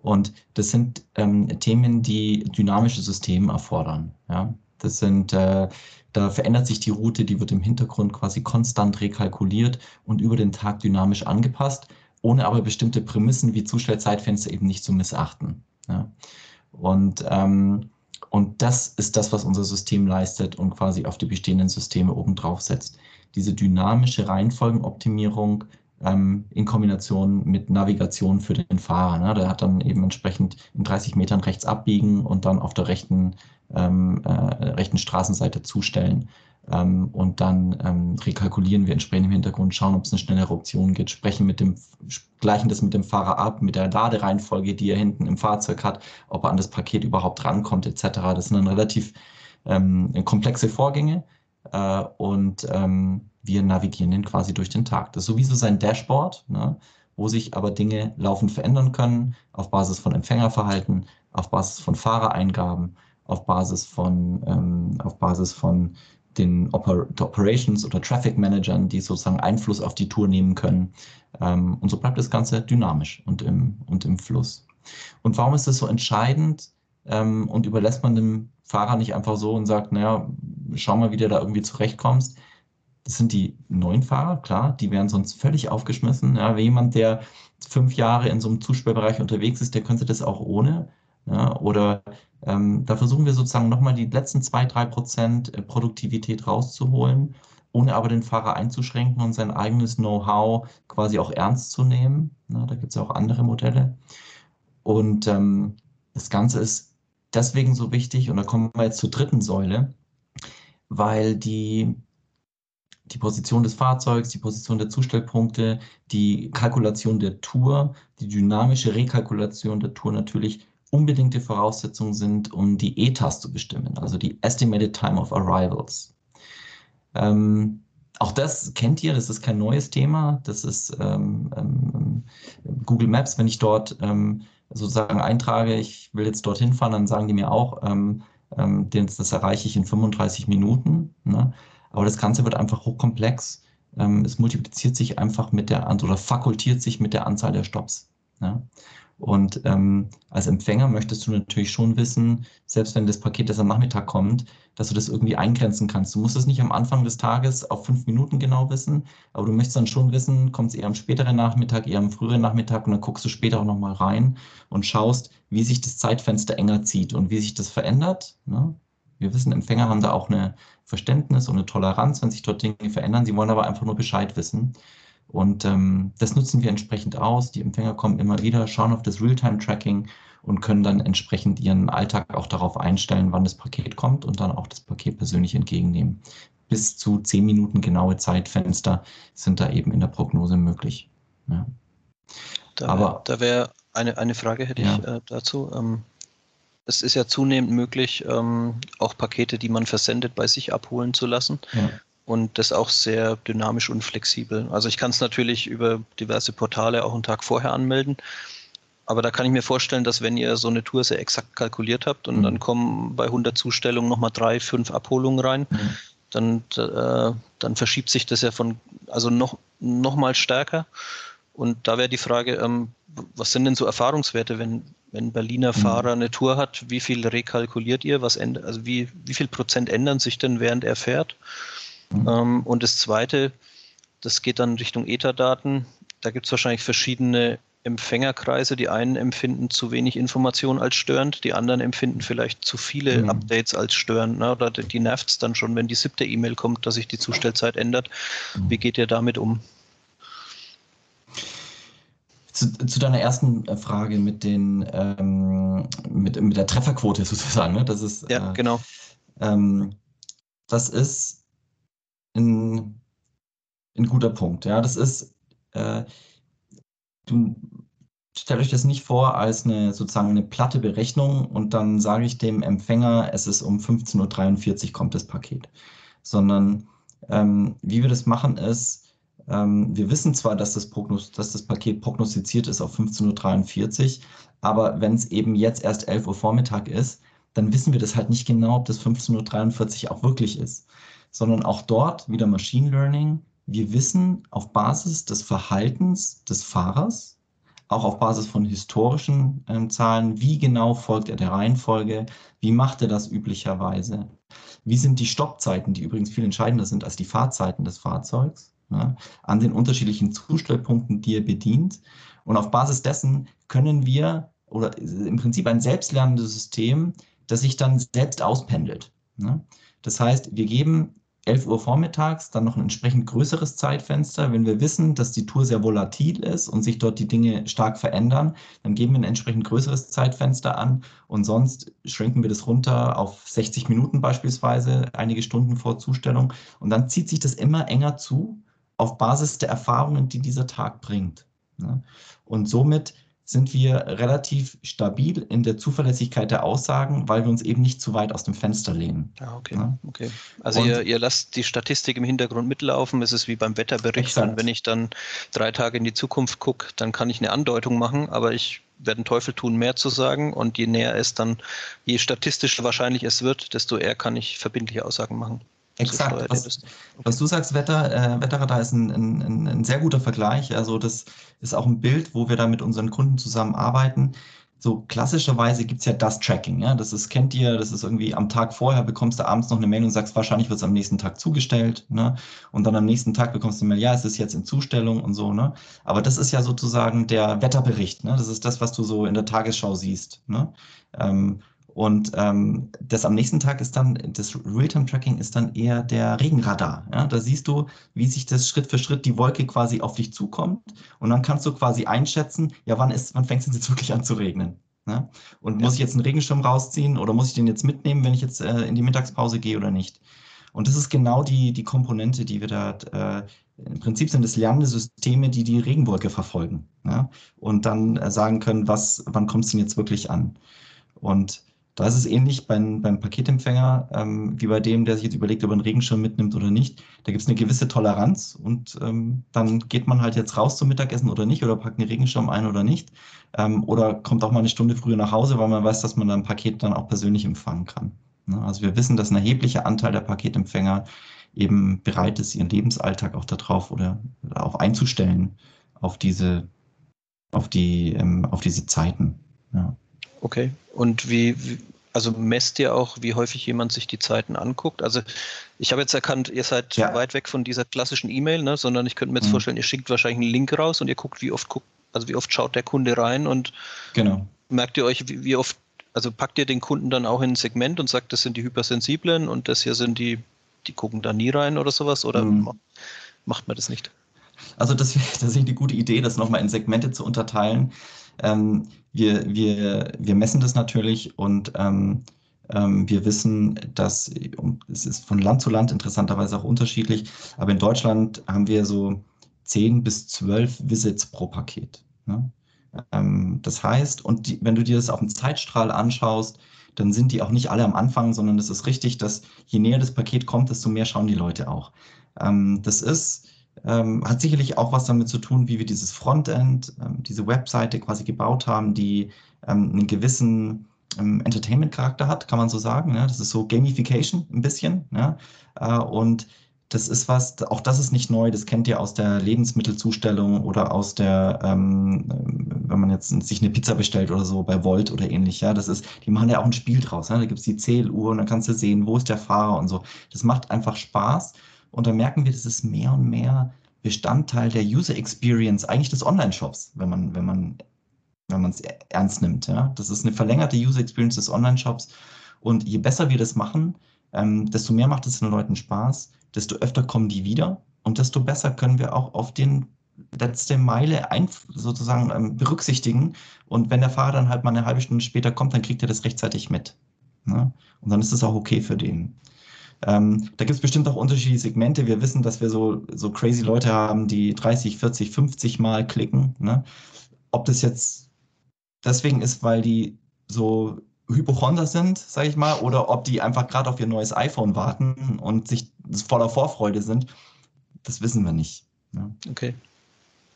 Und das sind ähm, Themen, die dynamische Systeme erfordern. Ja? Das sind äh, da verändert sich die Route, die wird im Hintergrund quasi konstant rekalkuliert und über den Tag dynamisch angepasst, ohne aber bestimmte Prämissen wie Zustellzeitfenster eben nicht zu missachten. Ja. Und, ähm, und das ist das, was unser System leistet und quasi auf die bestehenden Systeme obendrauf setzt. Diese dynamische Reihenfolgenoptimierung ähm, in Kombination mit Navigation für den Fahrer. Ne? Der hat dann eben entsprechend in 30 Metern rechts abbiegen und dann auf der rechten ähm, äh, rechten Straßenseite zustellen. Ähm, und dann ähm, rekalkulieren wir entsprechend im Hintergrund, schauen, ob es eine schnellere Option gibt, sprechen mit dem, gleichen das mit dem Fahrer ab, mit der Ladereihenfolge, die er hinten im Fahrzeug hat, ob er an das Paket überhaupt rankommt, etc. Das sind dann relativ ähm, komplexe Vorgänge äh, und ähm, wir navigieren den quasi durch den Tag. Das ist sowieso sein Dashboard, ne, wo sich aber Dinge laufend verändern können, auf Basis von Empfängerverhalten, auf Basis von Fahrereingaben auf Basis von, ähm, auf Basis von den Oper Operations oder Traffic Managern, die sozusagen Einfluss auf die Tour nehmen können. Ähm, und so bleibt das Ganze dynamisch und im, und im Fluss. Und warum ist das so entscheidend? Ähm, und überlässt man dem Fahrer nicht einfach so und sagt, naja, schau mal, wie du da irgendwie zurechtkommst. Das sind die neuen Fahrer, klar, die wären sonst völlig aufgeschmissen. Ja, jemand, der fünf Jahre in so einem Zustellbereich unterwegs ist, der könnte das auch ohne. Ja, oder ähm, da versuchen wir sozusagen nochmal die letzten zwei, drei Prozent äh, Produktivität rauszuholen, ohne aber den Fahrer einzuschränken und sein eigenes Know-how quasi auch ernst zu nehmen. Ja, da gibt es ja auch andere Modelle. Und ähm, das Ganze ist deswegen so wichtig, und da kommen wir jetzt zur dritten Säule, weil die, die Position des Fahrzeugs, die Position der Zustellpunkte, die Kalkulation der Tour, die dynamische Rekalkulation der Tour natürlich unbedingte Voraussetzungen sind, um die ETAs zu bestimmen, also die Estimated Time of Arrivals. Ähm, auch das kennt ihr, das ist kein neues Thema. Das ist ähm, ähm, Google Maps. Wenn ich dort ähm, sozusagen eintrage, ich will jetzt dorthin fahren, dann sagen die mir auch, ähm, ähm, das erreiche ich in 35 Minuten. Ne? Aber das Ganze wird einfach hochkomplex. es multipliziert sich einfach mit der oder fakultiert sich mit der Anzahl der Stops. Ne? Und ähm, als Empfänger möchtest du natürlich schon wissen, selbst wenn das Paket das am Nachmittag kommt, dass du das irgendwie eingrenzen kannst. Du musst es nicht am Anfang des Tages auf fünf Minuten genau wissen, aber du möchtest dann schon wissen, kommt es eher am späteren Nachmittag, eher am früheren Nachmittag und dann guckst du später auch nochmal rein und schaust, wie sich das Zeitfenster enger zieht und wie sich das verändert. Ne? Wir wissen, Empfänger haben da auch eine Verständnis und eine Toleranz, wenn sich dort Dinge verändern. Sie wollen aber einfach nur Bescheid wissen. Und ähm, das nutzen wir entsprechend aus. Die Empfänger kommen immer wieder, schauen auf das Realtime-Tracking und können dann entsprechend ihren Alltag auch darauf einstellen, wann das Paket kommt und dann auch das Paket persönlich entgegennehmen. Bis zu zehn Minuten genaue Zeitfenster sind da eben in der Prognose möglich. Ja. Da Aber da wäre eine, eine Frage hätte ja. ich äh, dazu. Ähm, es ist ja zunehmend möglich, ähm, auch Pakete, die man versendet, bei sich abholen zu lassen. Ja und das auch sehr dynamisch und flexibel. Also ich kann es natürlich über diverse Portale auch einen Tag vorher anmelden, aber da kann ich mir vorstellen, dass wenn ihr so eine Tour sehr exakt kalkuliert habt und mhm. dann kommen bei 100 Zustellungen nochmal drei, fünf Abholungen rein, mhm. dann, äh, dann verschiebt sich das ja von, also noch, noch mal stärker. Und da wäre die Frage, ähm, was sind denn so Erfahrungswerte, wenn, wenn Berliner mhm. Fahrer eine Tour hat, wie viel rekalkuliert ihr? Was ändert, also wie, wie viel Prozent ändern sich denn, während er fährt? Ähm, und das zweite, das geht dann Richtung Etherdaten. Da gibt es wahrscheinlich verschiedene Empfängerkreise. Die einen empfinden zu wenig Information als störend, die anderen empfinden vielleicht zu viele mhm. Updates als störend. Ne? Oder die nervt es dann schon, wenn die siebte E-Mail kommt, dass sich die Zustellzeit ändert. Wie geht ihr damit um? Zu, zu, deiner ersten äh, Frage mit den ähm, mit, mit der Trefferquote sozusagen, ne? Das ist ja äh, genau. Ähm, das ist ein, ein guter Punkt. Ja, das ist äh, du stellt euch das nicht vor als eine sozusagen eine platte Berechnung und dann sage ich dem Empfänger, es ist um 15.43 Uhr kommt das Paket, sondern ähm, wie wir das machen ist, ähm, wir wissen zwar, dass das, Prognos dass das Paket prognostiziert ist auf 15.43 Uhr, aber wenn es eben jetzt erst 11 Uhr Vormittag ist, dann wissen wir das halt nicht genau, ob das 15.43 Uhr auch wirklich ist, sondern auch dort wieder Machine Learning wir wissen auf Basis des Verhaltens des Fahrers, auch auf Basis von historischen äh, Zahlen, wie genau folgt er der Reihenfolge, wie macht er das üblicherweise, wie sind die Stoppzeiten, die übrigens viel entscheidender sind als die Fahrzeiten des Fahrzeugs, ja, an den unterschiedlichen Zustellpunkten, die er bedient. Und auf Basis dessen können wir, oder im Prinzip ein selbstlernendes System, das sich dann selbst auspendelt. Ne? Das heißt, wir geben 11 Uhr vormittags, dann noch ein entsprechend größeres Zeitfenster. Wenn wir wissen, dass die Tour sehr volatil ist und sich dort die Dinge stark verändern, dann geben wir ein entsprechend größeres Zeitfenster an und sonst schränken wir das runter auf 60 Minuten beispielsweise, einige Stunden vor Zustellung. Und dann zieht sich das immer enger zu auf Basis der Erfahrungen, die dieser Tag bringt. Und somit sind wir relativ stabil in der Zuverlässigkeit der Aussagen, weil wir uns eben nicht zu weit aus dem Fenster lehnen. Ah, okay. Ja? okay. Also ihr, ihr, lasst die Statistik im Hintergrund mitlaufen. Es ist wie beim Wetterbericht. Exakt. Und wenn ich dann drei Tage in die Zukunft gucke, dann kann ich eine Andeutung machen, aber ich werde den Teufel tun, mehr zu sagen. Und je näher es dann, je statistischer wahrscheinlich es wird, desto eher kann ich verbindliche Aussagen machen. Exakt. Was, okay. was, du sagst, Wetter, äh, Wetterradar ist ein, ein, ein, sehr guter Vergleich. Also das ist auch ein Bild, wo wir da mit unseren Kunden zusammenarbeiten. So klassischerweise gibt es ja das Tracking. Ja? Das ist, kennt ihr, das ist irgendwie am Tag vorher bekommst du abends noch eine Mail und sagst, wahrscheinlich wird es am nächsten Tag zugestellt. Ne? Und dann am nächsten Tag bekommst du eine Mail, ja, es ist jetzt in Zustellung und so. Ne? Aber das ist ja sozusagen der Wetterbericht. Ne? Das ist das, was du so in der Tagesschau siehst. Ne? Ähm, und ähm, das am nächsten Tag ist dann, das Realtime-Tracking ist dann eher der Regenradar. Ja? Da siehst du, wie sich das Schritt für Schritt die Wolke quasi auf dich zukommt. Und dann kannst du quasi einschätzen, ja, wann ist, wann fängt es jetzt wirklich an zu regnen? Ja? Und ja. muss ich jetzt einen Regenschirm rausziehen oder muss ich den jetzt mitnehmen, wenn ich jetzt äh, in die Mittagspause gehe oder nicht? Und das ist genau die, die Komponente, die wir da, äh, im Prinzip sind es lernende Systeme, die die Regenwolke verfolgen ja? und dann äh, sagen können, was, wann kommt es denn jetzt wirklich an? Und da ist es ähnlich beim, beim Paketempfänger ähm, wie bei dem, der sich jetzt überlegt, ob er einen Regenschirm mitnimmt oder nicht. Da gibt es eine gewisse Toleranz und ähm, dann geht man halt jetzt raus zum Mittagessen oder nicht oder packt einen Regenschirm ein oder nicht. Ähm, oder kommt auch mal eine Stunde früher nach Hause, weil man weiß, dass man ein Paket dann auch persönlich empfangen kann. Ne? Also wir wissen, dass ein erheblicher Anteil der Paketempfänger eben bereit ist, ihren Lebensalltag auch darauf oder auch einzustellen auf diese, auf die, ähm, auf diese Zeiten. Ja. Okay. Und wie, wie, also messt ihr auch, wie häufig jemand sich die Zeiten anguckt? Also ich habe jetzt erkannt, ihr seid ja. weit weg von dieser klassischen E-Mail, ne, sondern ich könnte mir jetzt mhm. vorstellen, ihr schickt wahrscheinlich einen Link raus und ihr guckt, wie oft guckt, also wie oft schaut der Kunde rein und genau. merkt ihr euch, wie, wie oft, also packt ihr den Kunden dann auch in ein Segment und sagt, das sind die Hypersensiblen und das hier sind die, die gucken da nie rein oder sowas oder mhm. macht man das nicht? Also das wäre tatsächlich eine gute Idee, das nochmal in Segmente zu unterteilen. Ähm, wir, wir, wir messen das natürlich und ähm, ähm, wir wissen, dass es ist von Land zu Land interessanterweise auch unterschiedlich, aber in Deutschland haben wir so 10 bis 12 Visits pro Paket. Ne? Ähm, das heißt, und die, wenn du dir das auf dem Zeitstrahl anschaust, dann sind die auch nicht alle am Anfang, sondern es ist richtig, dass je näher das Paket kommt, desto mehr schauen die Leute auch. Ähm, das ist Ähm, hat sicherlich auch was damit zu tun, wie wir dieses Frontend, ähm, diese Webseite quasi gebaut haben, die ähm, einen gewissen ähm, Entertainment-Charakter hat, kann man so sagen. Ne? Das ist so Gamification ein bisschen. Ne? Äh, und das ist was, auch das ist nicht neu, das kennt ihr aus der Lebensmittelzustellung oder aus der, ähm, wenn man jetzt sich eine Pizza bestellt oder so bei Volt oder ähnlich, ja, das ist, die machen ja auch ein Spiel draus, ne? da gibt es die Zähluhr und dann kannst du sehen, wo ist der Fahrer und so. Das macht einfach Spaß und da merken wir, das ist mehr und mehr Bestandteil der User Experience eigentlich des Online-Shops, wenn man, wenn man, wenn man es ernst nimmt, ja. Das ist eine verlängerte User Experience des Online-Shops und je besser wir das machen, ähm, desto mehr macht es den Leuten Spaß desto öfter kommen die wieder und desto besser können wir auch auf den letzte Meile ein, sozusagen ähm, berücksichtigen. Und wenn der Fahrer dann halt mal eine halbe Stunde später kommt, dann kriegt er das rechtzeitig mit. Ne? Und dann ist es auch okay für den. Ähm, da gibt es bestimmt auch unterschiedliche Segmente. Wir wissen, dass wir so, so crazy Leute haben, die 30, 40, 50 Mal klicken. Ne? Ob das jetzt deswegen ist, weil die so Hypochonder sind, sage ich mal, oder ob die einfach gerade auf ihr neues iPhone warten und sich voller Vorfreude sind, das wissen wir nicht. Ja. Okay.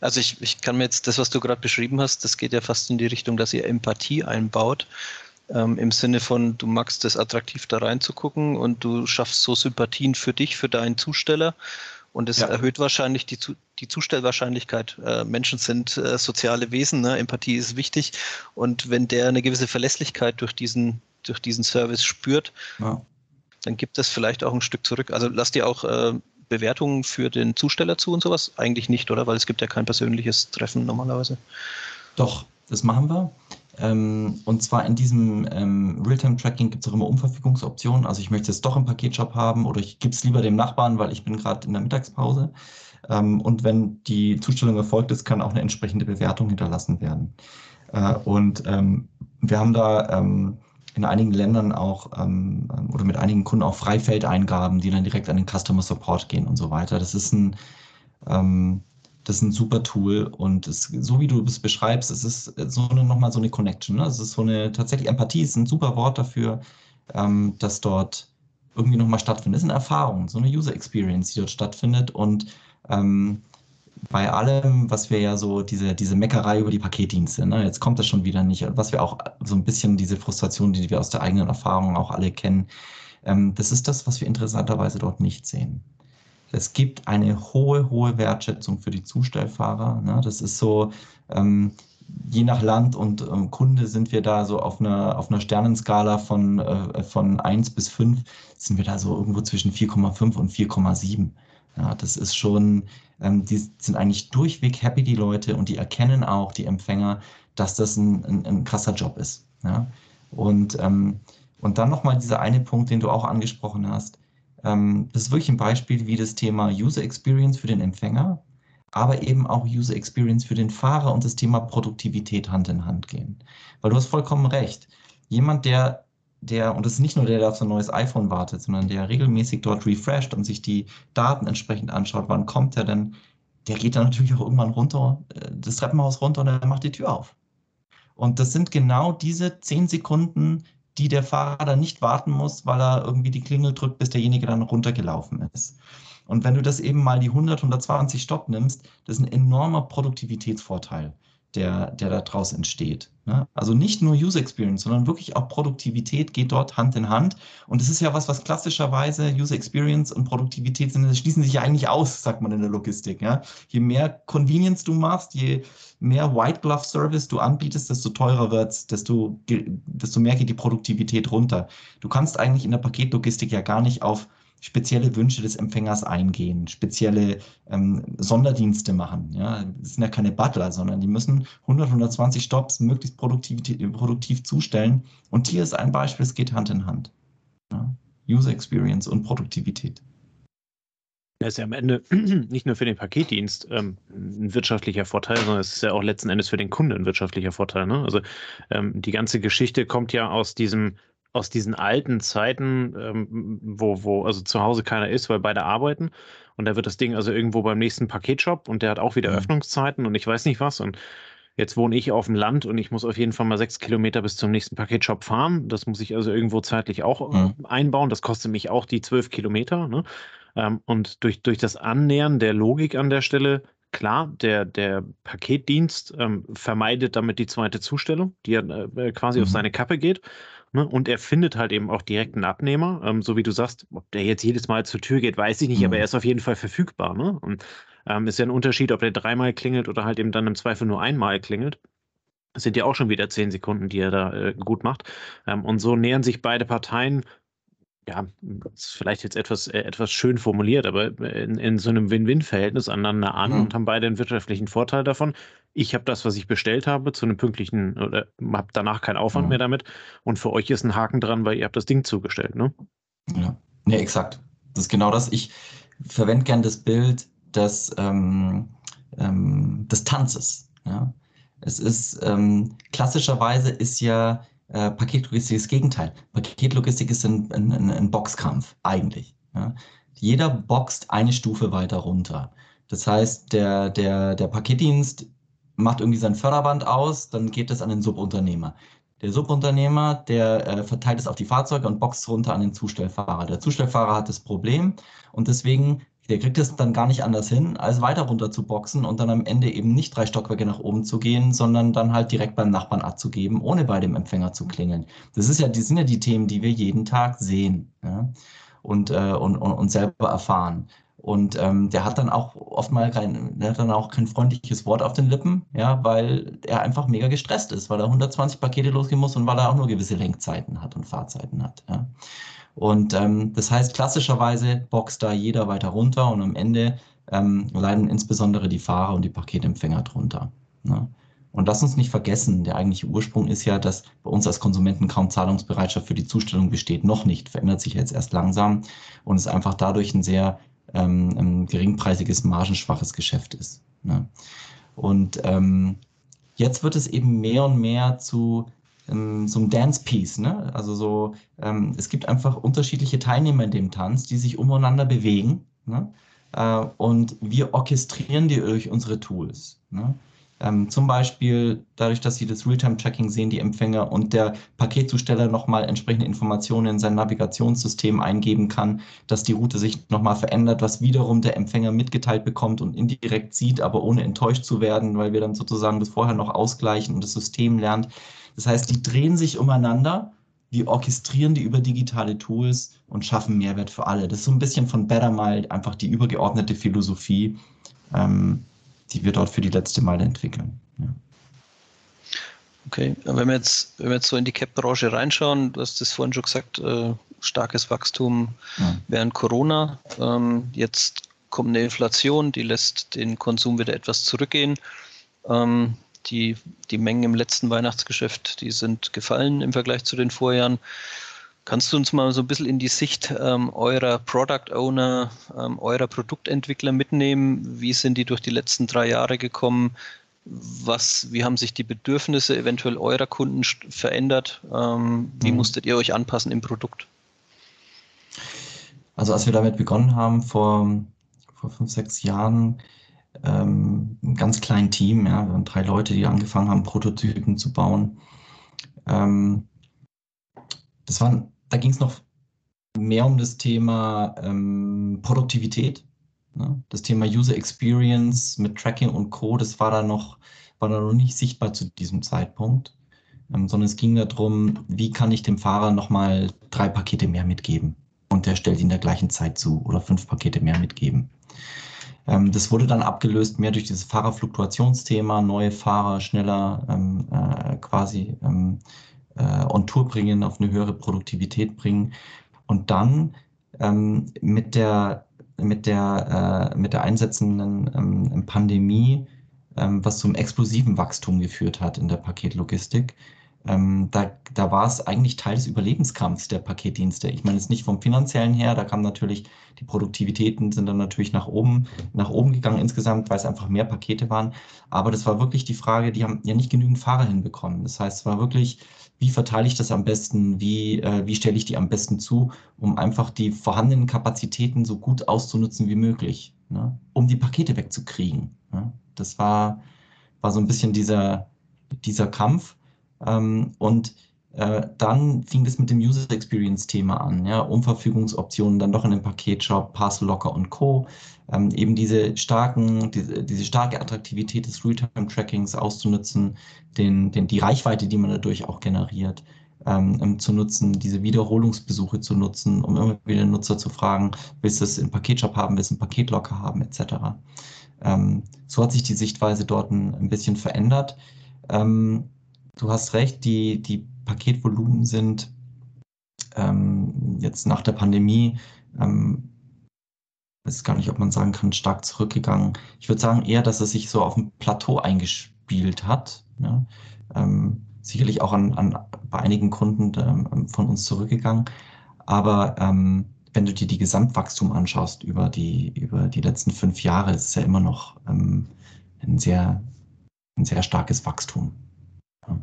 Also ich, ich kann mir jetzt das, was du gerade beschrieben hast, das geht ja fast in die Richtung, dass ihr Empathie einbaut. Ähm, Im Sinne von, du magst es attraktiv da reinzugucken und du schaffst so Sympathien für dich, für deinen Zusteller. Und es ja. erhöht wahrscheinlich die, die Zustellwahrscheinlichkeit. Äh, Menschen sind äh, soziale Wesen, ne? Empathie ist wichtig. Und wenn der eine gewisse Verlässlichkeit durch diesen, durch diesen Service spürt, ja. dann gibt es vielleicht auch ein Stück zurück. Also lasst ihr auch äh, Bewertungen für den Zusteller zu und sowas? Eigentlich nicht, oder? Weil es gibt ja kein persönliches Treffen normalerweise. Doch, das machen wir. Ähm, und zwar in diesem ähm, Realtime-Tracking gibt es auch immer Umverfügungsoptionen. Also ich möchte es doch im Paketshop haben oder ich gebe es lieber dem Nachbarn, weil ich bin gerade in der Mittagspause. Ähm, und wenn die Zustellung erfolgt ist, kann auch eine entsprechende Bewertung hinterlassen werden. Äh, und ähm, wir haben da ähm, in einigen Ländern auch ähm, oder mit einigen Kunden auch Freifeldeingaben, die dann direkt an den Customer Support gehen und so weiter. Das ist ein das ist ein super Tool und es, so wie du es beschreibst, es ist so eine, nochmal so eine Connection. Ne? Es ist so eine, tatsächlich Empathie ist ein super Wort dafür, ähm, dass dort irgendwie nochmal stattfindet. Es ist eine Erfahrung, so eine User Experience, die dort stattfindet und ähm, bei allem, was wir ja so, diese, diese Meckerei über die Paketdienste, ne? jetzt kommt das schon wieder nicht, was wir auch so ein bisschen diese Frustration, die wir aus der eigenen Erfahrung auch alle kennen, ähm, das ist das, was wir interessanterweise dort nicht sehen. Es gibt eine hohe, hohe Wertschätzung für die Zustellfahrer. Ne? Das ist so, ähm, je nach Land und ähm, Kunde sind wir da so auf einer, auf einer Sternenskala von, äh, von 1 bis 5, sind wir da so irgendwo zwischen 4,5 und 4,7. Ja, das ist schon, ähm, die sind eigentlich durchweg happy, die Leute, und die erkennen auch, die Empfänger, dass das ein, ein, ein krasser Job ist. Ja? Und, ähm, und dann nochmal dieser eine Punkt, den du auch angesprochen hast. Ähm, das ist wirklich ein Beispiel, wie das Thema User Experience für den Empfänger, aber eben auch User Experience für den Fahrer und das Thema Produktivität Hand in Hand gehen. Weil du hast vollkommen recht. Jemand, der, der, und das ist nicht nur der, der auf so ein neues iPhone wartet, sondern der regelmäßig dort refresht und sich die Daten entsprechend anschaut, wann kommt er denn, der geht dann natürlich auch irgendwann runter, äh, das Treppenhaus runter und er macht die Tür auf. Und das sind genau diese zehn Sekunden, die der Fahrer dann nicht warten muss, weil er irgendwie die Klingel drückt, bis derjenige dann runtergelaufen ist. Und wenn du das eben mal die 100, 120 Stopp nimmst, das ist ein enormer Produktivitätsvorteil der, der da draus entsteht. Ne? Also nicht nur User Experience, sondern wirklich auch Produktivität geht dort Hand in Hand. Und das ist ja was, was klassischerweise User Experience und Produktivität sind, das schließen sich ja eigentlich aus, sagt man in der Logistik. Ja? Je mehr Convenience du machst, je mehr White Glove Service du anbietest, desto teurer wird's, desto, desto mehr geht die Produktivität runter. Du kannst eigentlich in der Paketlogistik ja gar nicht auf spezielle Wünsche des Empfängers eingehen, spezielle ähm, Sonderdienste machen. Ja, das sind ja keine Butler, sondern die müssen 100, 120 Stops möglichst produktiv, produktiv zustellen. Und hier ist ein Beispiel, es geht Hand in Hand. Ja, User Experience und Produktivität. Das ist ja am Ende nicht nur für den Paketdienst ähm, ein wirtschaftlicher Vorteil, sondern es ist ja auch letzten Endes für den Kunden ein wirtschaftlicher Vorteil. Ne? Also ähm, die ganze Geschichte kommt ja aus diesem aus diesen alten Zeiten, ähm, wo, wo also zu Hause keiner ist, weil beide arbeiten. Und da wird das Ding also irgendwo beim nächsten Paketshop und der hat auch wieder mhm. Öffnungszeiten und ich weiß nicht was. Und Jetzt wohne ich auf dem Land und ich muss auf jeden Fall mal sechs Kilometer bis zum nächsten Paketshop fahren. Das muss ich also irgendwo zeitlich auch äh, mhm. einbauen. Das kostet mich auch die zwölf Kilometer. Ne? Ähm, und durch, durch das Annähern der Logik an der Stelle, klar, der, der Paketdienst ähm, vermeidet damit die zweite Zustellung, die ja äh, quasi mhm. auf seine Kappe geht. Ne? Und er findet halt eben auch direkt einen Abnehmer. Ähm, so wie du sagst, ob der jetzt jedes Mal zur Tür geht, weiß ich nicht, mhm. aber er ist auf jeden Fall verfügbar. Ne? Und ähm, ist ja ein Unterschied, ob der dreimal klingelt oder halt eben dann im Zweifel nur einmal klingelt. Das sind ja auch schon wieder zehn Sekunden, die er da äh, gut macht. Ähm, und so nähern sich beide Parteien ja, ist vielleicht jetzt etwas, äh, etwas schön formuliert, aber in, in so einem Win-Win-Verhältnis aneinander an mhm. und haben beide einen wirtschaftlichen Vorteil davon. Ich habe das, was ich bestellt habe, zu einem pünktlichen oder habe danach keinen Aufwand mhm. mehr damit. Und für euch ist ein Haken dran, weil ihr habt das Ding zugestellt, ne? Ja, nee, exakt. Das ist genau das. Ich verwende gern das Bild des, ähm, ähm, des Tanzes. Ja? Es ist ähm, klassischerweise ist ja äh, Paketlogistik das Gegenteil. Paketlogistik ist ein, ein, ein Boxkampf eigentlich. Ja? Jeder boxt eine Stufe weiter runter. Das heißt, der, der, der Paketdienst macht irgendwie sein Förderband aus, dann geht es an den Subunternehmer. Der Subunternehmer, der äh, verteilt es auf die Fahrzeuge und boxt runter an den Zustellfahrer. Der Zustellfahrer hat das Problem und deswegen der kriegt es dann gar nicht anders hin, als weiter runter zu boxen und dann am Ende eben nicht drei Stockwerke nach oben zu gehen, sondern dann halt direkt beim Nachbarn abzugeben, ohne bei dem Empfänger zu klingeln. Das ist ja, die sind ja die Themen, die wir jeden Tag sehen ja? und, äh, und, und, und selber erfahren. Und ähm, der hat dann auch oft mal kein, der hat dann auch kein freundliches Wort auf den Lippen, ja, weil er einfach mega gestresst ist, weil er 120 Pakete losgehen muss und weil er auch nur gewisse Lenkzeiten hat und Fahrzeiten hat. Ja. Und ähm, das heißt, klassischerweise boxt da jeder weiter runter und am Ende ähm, leiden insbesondere die Fahrer und die Paketempfänger drunter. Ne? Und lass uns nicht vergessen, der eigentliche Ursprung ist ja, dass bei uns als Konsumenten kaum Zahlungsbereitschaft für die Zustellung besteht. Noch nicht, verändert sich jetzt erst langsam und es einfach dadurch ein sehr ähm, ein geringpreisiges, margenschwaches Geschäft ist. Ne? Und ähm, jetzt wird es eben mehr und mehr zu ähm, so ein Dance-Piece. Ne? Also so, ähm, es gibt einfach unterschiedliche Teilnehmer in dem Tanz, die sich umeinander bewegen. Ne? Äh, und wir orchestrieren die durch unsere Tools. Ne? Ähm, zum Beispiel dadurch, dass Sie das Realtime-Tracking sehen, die Empfänger und der Paketzusteller nochmal entsprechende Informationen in sein Navigationssystem eingeben kann, dass die Route sich nochmal verändert, was wiederum der Empfänger mitgeteilt bekommt und indirekt sieht, aber ohne enttäuscht zu werden, weil wir dann sozusagen das vorher noch ausgleichen und das System lernt. Das heißt, die drehen sich umeinander, wir orchestrieren die über digitale Tools und schaffen Mehrwert für alle. Das ist so ein bisschen von Better Mile einfach die übergeordnete Philosophie, ähm, die wir dort für die letzte Meile entwickeln. Ja. Okay, wenn wir jetzt, wenn wir jetzt so in die Cap-Branche reinschauen, du hast das vorhin schon gesagt, äh, starkes Wachstum ja. während Corona. Ähm, jetzt kommt eine Inflation, die lässt den Konsum wieder etwas zurückgehen. Ähm, die, die Mengen im letzten Weihnachtsgeschäft, die sind gefallen im Vergleich zu den Vorjahren. Kannst du uns mal so ein bisschen in die Sicht ähm, eurer Product Owner, ähm, eurer Produktentwickler mitnehmen? Wie sind die durch die letzten drei Jahre gekommen? Was, wie haben sich die Bedürfnisse eventuell eurer Kunden verändert? Ähm, wie mhm. musstet ihr euch anpassen im Produkt? Also als wir damit begonnen haben vor, vor fünf, sechs Jahren, ähm, einem ganz kleinen Team, ja, wir waren drei Leute, die angefangen haben, Prototypen zu bauen. Ähm, das waren, da ging es noch mehr um das Thema ähm, Produktivität. Ne? Das Thema User Experience mit Tracking und Co., das war da noch, war da noch nicht sichtbar zu diesem Zeitpunkt. Ähm, sondern es ging darum, wie kann ich dem Fahrer nochmal drei Pakete mehr mitgeben? Und der stellt in der gleichen Zeit zu oder fünf Pakete mehr mitgeben. Ähm, das wurde dann abgelöst mehr durch dieses Fahrerfluktuationsthema, neue Fahrer schneller ähm, äh, quasi ähm, äh, on Tour bringen, auf eine höhere Produktivität bringen. Und dann ähm, mit der mit der äh, mit der einsetzenden ähm, Pandemie, ähm, was zum explosiven Wachstum geführt hat in der Paketlogistik, ähm, da, da war es eigentlich Teil des Überlebenskampfs der Paketdienste. Ich meine es nicht vom finanziellen her, da kam natürlich, die Produktivitäten sind dann natürlich nach oben, nach oben gegangen insgesamt, weil es einfach mehr Pakete waren. Aber das war wirklich die Frage, die haben ja nicht genügend Fahrer hinbekommen. Das heißt, es war wirklich, wie verteile ich das am besten, wie, äh, wie stelle ich die am besten zu, um einfach die vorhandenen Kapazitäten so gut auszunutzen wie möglich, ne? um die Pakete wegzukriegen. Ne? Das war, war so ein bisschen dieser, dieser Kampf. Ähm, und dann fing es mit dem User Experience Thema an, ja, Umverfügungsoptionen dann doch in den Paketshop, Parcel Locker und Co. Ähm, eben diese starken, diese, diese starke Attraktivität des Realtime-Trackings auszunutzen, den, den, die Reichweite, die man dadurch auch generiert, ähm, zu nutzen, diese Wiederholungsbesuche zu nutzen, um immer wieder Nutzer zu fragen, willst du es im Paketshop haben, willst du einen Paketlocker haben, etc. Ähm, so hat sich die Sichtweise dort ein, ein bisschen verändert. Ähm, du hast recht, die, die Paketvolumen sind ähm, jetzt nach der Pandemie, ähm, weiß gar nicht, ob man sagen kann, stark zurückgegangen. Ich würde sagen eher, dass es sich so auf ein Plateau eingespielt hat. Ja? Ähm, sicherlich auch an, an, bei einigen Kunden ähm, von uns zurückgegangen. Aber ähm, wenn du dir die Gesamtwachstum anschaust über die, über die letzten fünf Jahre, ist es ja immer noch ähm, ein, sehr, ein sehr starkes Wachstum. Ja.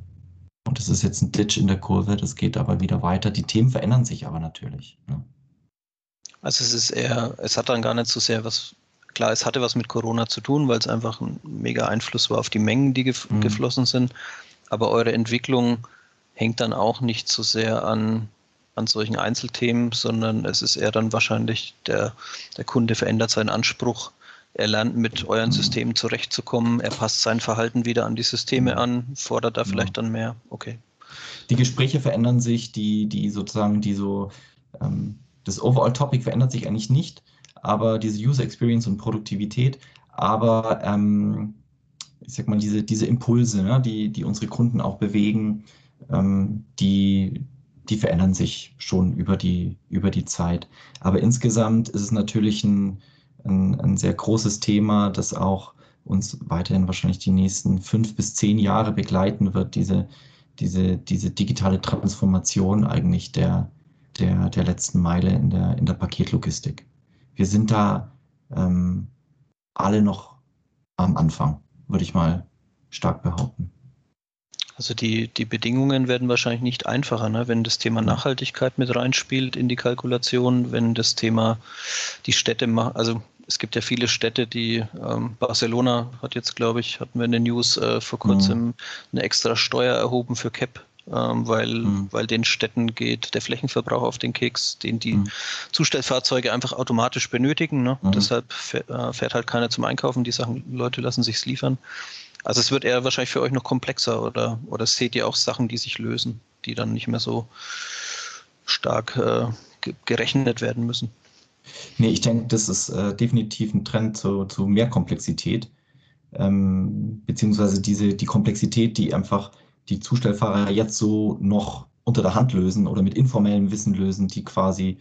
Und das ist jetzt ein Ditch in der Kurve, das geht aber wieder weiter. Die Themen verändern sich aber natürlich. Ja. Also es ist eher, es hat dann gar nicht so sehr was, klar, es hatte was mit Corona zu tun, weil es einfach ein mega Einfluss war auf die Mengen, die gef mhm. geflossen sind. Aber eure Entwicklung hängt dann auch nicht so sehr an, an solchen Einzelthemen, sondern es ist eher dann wahrscheinlich, der, der Kunde verändert seinen Anspruch er lernt mit euren. Systemen zurechtzukommen, er passt sein Verhalten wieder an die Systeme mhm. an, fordert da vielleicht dann mehr. Okay. Die Gespräche verändern sich, die, die sozusagen, die so, ähm, das Overall-Topic verändert sich eigentlich nicht, aber diese User Experience und Produktivität, aber ähm, ich sag mal, diese, diese Impulse, ne, die, die unsere Kunden auch bewegen, ähm, die, die verändern sich schon über die, über die Zeit. Aber insgesamt ist es natürlich ein, ein, ein sehr großes Thema, das auch uns weiterhin wahrscheinlich die nächsten fünf bis zehn Jahre begleiten wird, diese, diese, diese digitale Transformation eigentlich der, der, der letzten Meile in der, in der Paketlogistik. Wir sind da ähm, alle noch am Anfang, würde ich mal stark behaupten. Also die, die Bedingungen werden wahrscheinlich nicht einfacher, ne? wenn das Thema Nachhaltigkeit mit reinspielt in die Kalkulation, wenn das Thema die Städte, also es gibt ja viele Städte, die ähm, Barcelona hat jetzt, glaube ich, hatten wir in den News äh, vor kurzem mhm. eine extra Steuer erhoben für CAP, ähm, weil, mhm. weil den Städten geht der Flächenverbrauch auf den Keks, den die mhm. Zustellfahrzeuge einfach automatisch benötigen. Ne? Mhm. Deshalb fährt, äh, fährt halt keiner zum Einkaufen, die Sachen, Leute lassen sich's liefern. Also es wird eher wahrscheinlich für euch noch komplexer oder, oder seht ihr auch Sachen, die sich lösen, die dann nicht mehr so stark äh, gerechnet werden müssen? Nee, ich denke, das ist äh, definitiv ein Trend zu, zu mehr Komplexität, ähm, beziehungsweise diese, die Komplexität, die einfach die Zustellfahrer jetzt so noch unter der Hand lösen oder mit informellem Wissen lösen, die quasi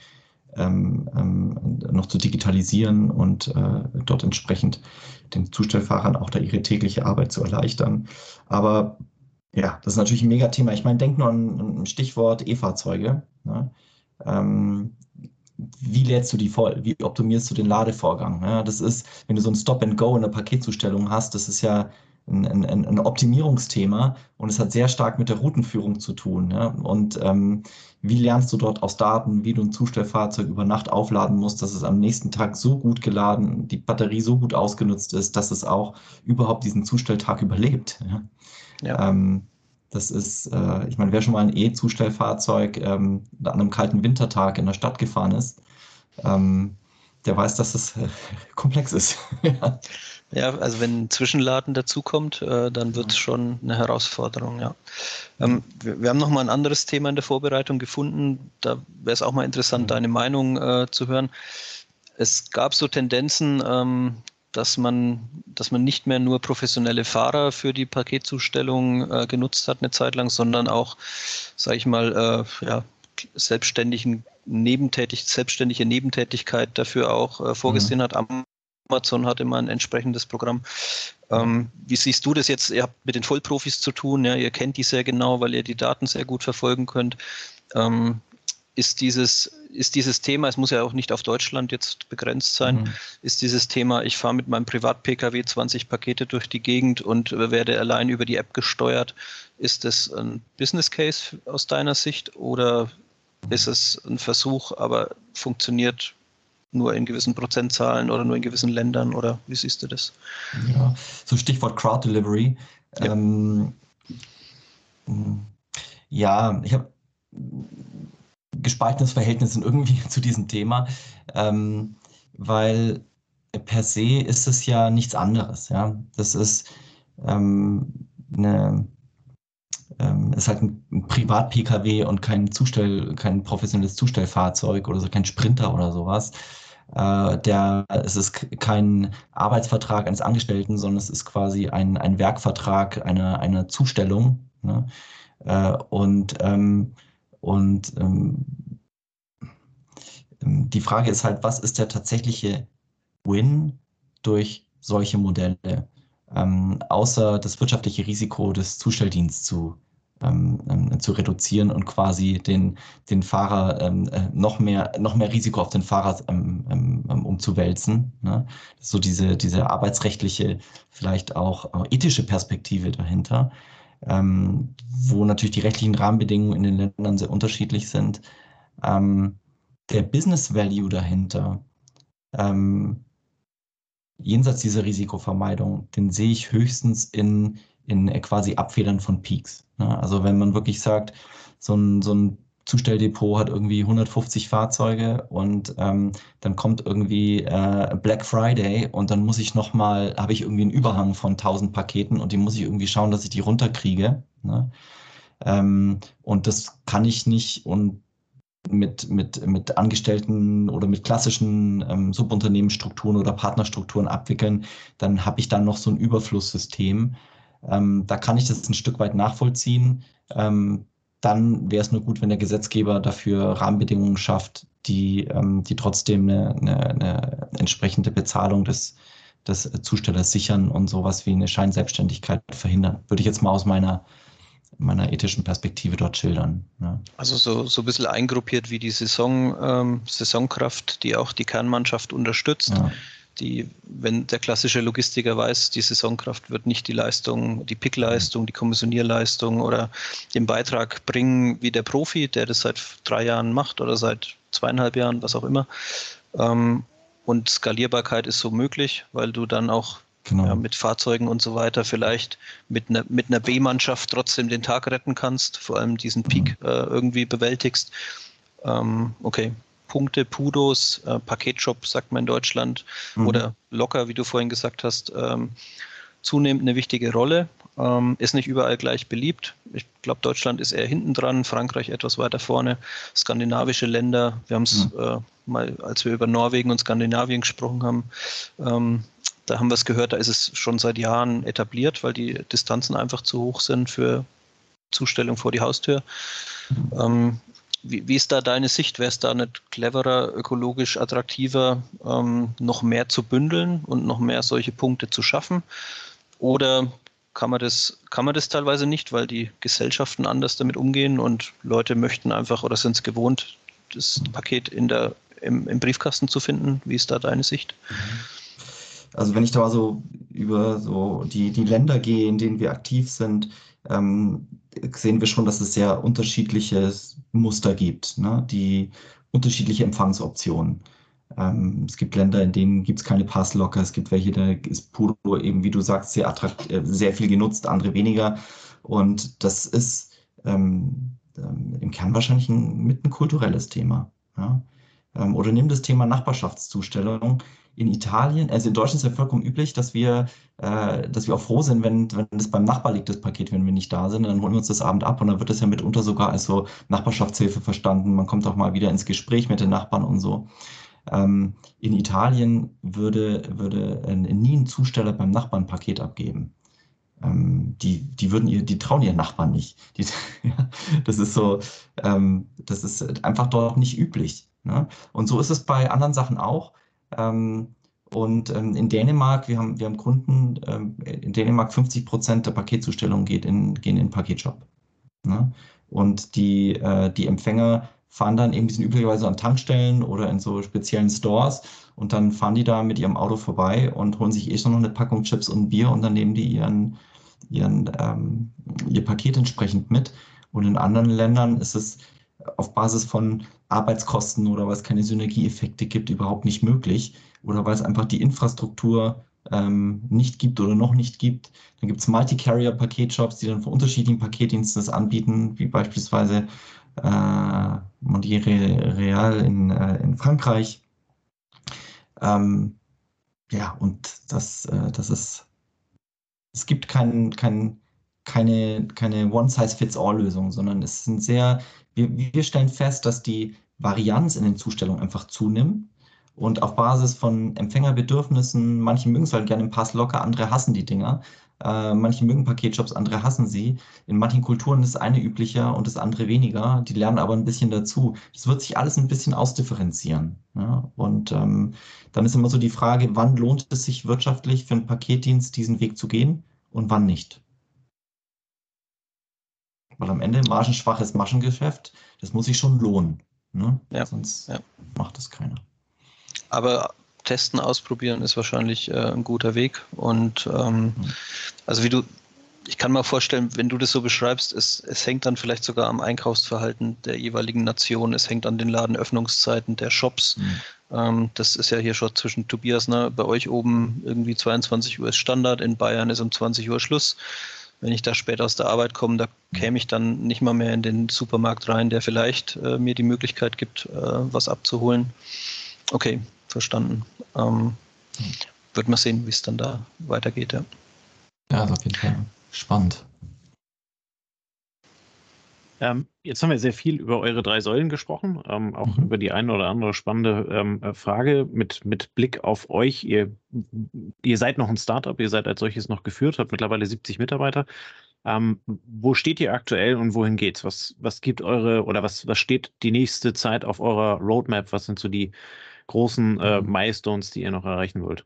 ähm, ähm, noch zu digitalisieren und äh, dort entsprechend den Zustellfahrern auch da ihre tägliche Arbeit zu erleichtern. Aber ja, das ist natürlich ein Megathema. Ich meine, denk nur an ein Stichwort E-Fahrzeuge. Ne? Wie lädst du die voll? Wie optimierst du den Ladevorgang? Ja, das ist, wenn du so ein Stop and Go in der Paketzustellung hast, das ist ja ein, ein, ein Optimierungsthema und es hat sehr stark mit der Routenführung zu tun. Ja? Und ähm, wie lernst du dort aus Daten, wie du ein Zustellfahrzeug über Nacht aufladen musst, dass es am nächsten Tag so gut geladen, die Batterie so gut ausgenutzt ist, dass es auch überhaupt diesen Zustelltag überlebt. Ja? ja. Ähm, das ist, äh, ich meine, wer schon mal ein E-Zustellfahrzeug ähm, an einem kalten Wintertag in der Stadt gefahren ist, ähm, der weiß, dass es äh, komplex ist. ja, also wenn Zwischenladen dazukommt, äh, dann wird es schon eine Herausforderung, ja. Ähm, wir, wir, haben noch mal ein anderes Thema in der Vorbereitung gefunden. Da wäre es auch mal interessant, mhm. deine Meinung äh, zu hören. Es gab so Tendenzen, ähm, dass man, dass man nicht mehr nur professionelle Fahrer für die Paketzustellung äh, genutzt hat eine Zeit lang, sondern auch, sage ich mal, äh, ja, selbstständigen Nebentätig, selbstständige Nebentätigkeit dafür auch äh, vorgesehen mhm. hat. Amazon hat immer ein entsprechendes Programm. Ähm, wie siehst du das jetzt? Ihr habt mit den Vollprofis zu tun, ja, ihr kennt die sehr genau, weil ihr die Daten sehr gut verfolgen könnt. Ähm, ist dieses, ist dieses Thema, es muss ja auch nicht auf Deutschland jetzt begrenzt sein, mhm. ist dieses Thema, ich fahre mit meinem Privat-Pkw 20 Pakete durch die Gegend und werde allein über die App gesteuert. Ist das ein Business Case aus deiner Sicht oder ist es ein Versuch, aber funktioniert nur in gewissen Prozentzahlen oder nur in gewissen Ländern oder wie siehst du das? Ja, so Stichwort Crowd Delivery. Ja, ähm, ja ich habe gespaltenes Verhältnis irgendwie zu diesem Thema, ähm, weil per se ist es ja nichts anderes. Ja, das ist ähm, eine ähm, ist halt ein, Privat-Pkw und kein Zustell, kein professionelles Zustellfahrzeug oder so, kein Sprinter oder sowas. Äh, der, es ist kein Arbeitsvertrag eines Angestellten, sondern es ist quasi ein, ein Werkvertrag, eine, eine Zustellung. Ne? Äh, und ähm, und ähm, ähm, die Frage ist halt, was ist der tatsächliche Win durch solche Modelle, ähm, außer das wirtschaftliche Risiko des Zustelldienstes zu, ähm, ähm, zu reduzieren und quasi den, den Fahrer ähm, äh, noch, mehr, noch mehr Risiko auf den Fahrer umzuwälzen. Ne? So diese, diese arbeitsrechtliche, vielleicht auch ethische Perspektive dahinter ähm, wo natürlich die rechtlichen Rahmenbedingungen in den Ländern sehr unterschiedlich sind. Ähm, der Business Value dahinter, ähm, jenseits dieser Risikovermeidung, den sehe ich höchstens in, in quasi Abfedern von Peaks. Ne? Also wenn man wirklich sagt, so ein, so ein Zustelldepot hat irgendwie 150 Fahrzeuge und ähm, dann kommt irgendwie äh, Black Friday und dann muss ich nochmal, habe ich irgendwie einen Überhang von 1000 Paketen und die muss ich irgendwie schauen, dass ich die runterkriege. Ne? Ähm, und das kann ich nicht und mit, mit, mit Angestellten oder mit klassischen ähm, Subunternehmensstrukturen oder Partnerstrukturen abwickeln, dann habe ich dann noch so ein Überflusssystem. Ähm, da kann ich das ein Stück weit nachvollziehen. Ähm, dann wäre es nur gut, wenn der Gesetzgeber dafür Rahmenbedingungen schafft, die, ähm, die trotzdem eine, eine, eine entsprechende Bezahlung des, des Zustellers sichern und sowas wie eine Scheinselbstständigkeit verhindern. Würde ich jetzt mal aus meiner, meiner ethischen Perspektive dort schildern. Ja. Also so, so ein bisschen eingruppiert wie die Saison, ähm, Saisonkraft, die auch die Kernmannschaft unterstützt. Ja die, wenn der klassische Logistiker weiß, die Saisonkraft wird nicht die Leistung, die Pickleistung, die Kommissionierleistung oder den Beitrag bringen wie der Profi, der das seit drei Jahren macht oder seit zweieinhalb Jahren, was auch immer. Ähm, und Skalierbarkeit ist so möglich, weil du dann auch genau. ja, mit Fahrzeugen und so weiter vielleicht mit einer, mit einer B-Mannschaft trotzdem den Tag retten kannst, vor allem diesen Peak mhm. äh, irgendwie bewältigst. Ähm, okay, Punkte, Pudos, äh, Paketshop, sagt man in Deutschland, mhm. oder locker, wie du vorhin gesagt hast, ähm, zunehmend eine wichtige Rolle. Ähm, ist nicht überall gleich beliebt. Ich glaube, Deutschland ist eher hinten dran, Frankreich etwas weiter vorne, skandinavische Länder. Wir haben es mhm. äh, mal, als wir über Norwegen und Skandinavien gesprochen haben, ähm, da haben wir es gehört, da ist es schon seit Jahren etabliert, weil die Distanzen einfach zu hoch sind für Zustellung vor die Haustür. Mhm. Ähm, wie, wie ist da deine Sicht? Wäre es da nicht cleverer, ökologisch attraktiver, ähm, noch mehr zu bündeln und noch mehr solche Punkte zu schaffen? Oder kann man das, kann man das teilweise nicht, weil die Gesellschaften anders damit umgehen und Leute möchten einfach oder sind es gewohnt, das Paket in der, im, im Briefkasten zu finden? Wie ist da deine Sicht? Also wenn ich da mal so über so die, die Länder gehe, in denen wir aktiv sind, ähm, sehen wir schon, dass es sehr unterschiedliche Muster gibt, ne? die unterschiedliche Empfangsoptionen. Ähm, es gibt Länder, in denen gibt es keine Passlocker, es gibt welche, da ist Puro eben, wie du sagst, sehr, äh, sehr viel genutzt, andere weniger. Und das ist ähm, ähm, im Kern wahrscheinlich ein, mit ein kulturelles Thema. Ja? Ähm, oder nimm das Thema Nachbarschaftszustellung in Italien, also in Deutschland ist ja vollkommen üblich, dass wir, äh, dass wir auch froh sind, wenn, wenn das beim Nachbar liegt, das Paket, wenn wir nicht da sind, dann holen wir uns das Abend ab und dann wird das ja mitunter sogar als so Nachbarschaftshilfe verstanden. Man kommt auch mal wieder ins Gespräch mit den Nachbarn und so. Ähm, in Italien würde, würde nie ein Zusteller beim Nachbarn ein Paket abgeben. Ähm, die, die würden ihr, die trauen ihren Nachbarn nicht. Die, das ist so, ähm, das ist einfach dort nicht üblich. Ne? Und so ist es bei anderen Sachen auch. Ähm, und ähm, in Dänemark, wir haben, wir haben Kunden, ähm, in Dänemark 50 Prozent der Paketzustellung geht in, gehen in Paketshop. Ne? Und die, äh, die Empfänger fahren dann eben, die sind üblicherweise an Tankstellen oder in so speziellen Stores und dann fahren die da mit ihrem Auto vorbei und holen sich eh schon noch eine Packung Chips und Bier und dann nehmen die ihren, ihren, ähm, ihr Paket entsprechend mit. Und in anderen Ländern ist es auf Basis von Arbeitskosten oder weil es keine Synergieeffekte gibt, überhaupt nicht möglich oder weil es einfach die Infrastruktur ähm, nicht gibt oder noch nicht gibt. Dann gibt es Multi-Carrier-Paketshops, die dann für unterschiedlichen Paketdiensten das anbieten, wie beispielsweise äh, Mondiere Real in, äh, in Frankreich. Ähm, ja, und das, äh, das ist, es gibt kein, kein, keine, keine One-Size-Fits-All-Lösung, sondern es sind sehr, wir, wir stellen fest, dass die Varianz in den Zustellungen einfach zunimmt und auf Basis von Empfängerbedürfnissen, manche mögen es halt gerne im Pass locker, andere hassen die Dinger. Äh, manche mögen Paketshops, andere hassen sie. In manchen Kulturen ist das eine üblicher und das andere weniger. Die lernen aber ein bisschen dazu. Das wird sich alles ein bisschen ausdifferenzieren. Ja? Und ähm, dann ist immer so die Frage, wann lohnt es sich wirtschaftlich für einen Paketdienst diesen Weg zu gehen und wann nicht. Weil am Ende margenschwaches Maschengeschäft, das muss sich schon lohnen. Ne? Ja. Sonst ja. macht das keiner. Aber testen, ausprobieren ist wahrscheinlich äh, ein guter Weg. Und ähm, mhm. also wie du, ich kann mir vorstellen, wenn du das so beschreibst, es, es hängt dann vielleicht sogar am Einkaufsverhalten der jeweiligen Nation, es hängt an den Ladenöffnungszeiten der Shops. Mhm. Ähm, das ist ja hier schon zwischen Tobias, ne, bei euch oben irgendwie 22 Uhr ist Standard, in Bayern ist um 20 Uhr Schluss. Wenn ich da später aus der Arbeit komme, da käme ich dann nicht mal mehr in den Supermarkt rein, der vielleicht äh, mir die Möglichkeit gibt, äh, was abzuholen. Okay, verstanden. Ähm, wird man sehen, wie es dann da weitergeht. Ja, ja also auf jeden Fall spannend. Ähm, jetzt haben wir sehr viel über eure drei Säulen gesprochen, ähm, auch mhm. über die eine oder andere spannende ähm, Frage mit, mit Blick auf euch. Ihr, ihr seid noch ein Startup, ihr seid als solches noch geführt, habt mittlerweile 70 Mitarbeiter. Ähm, wo steht ihr aktuell und wohin geht's? Was, was gibt eure oder was, was steht die nächste Zeit auf eurer Roadmap? Was sind so die, großen äh, mhm. Milestones, die ihr noch erreichen wollt?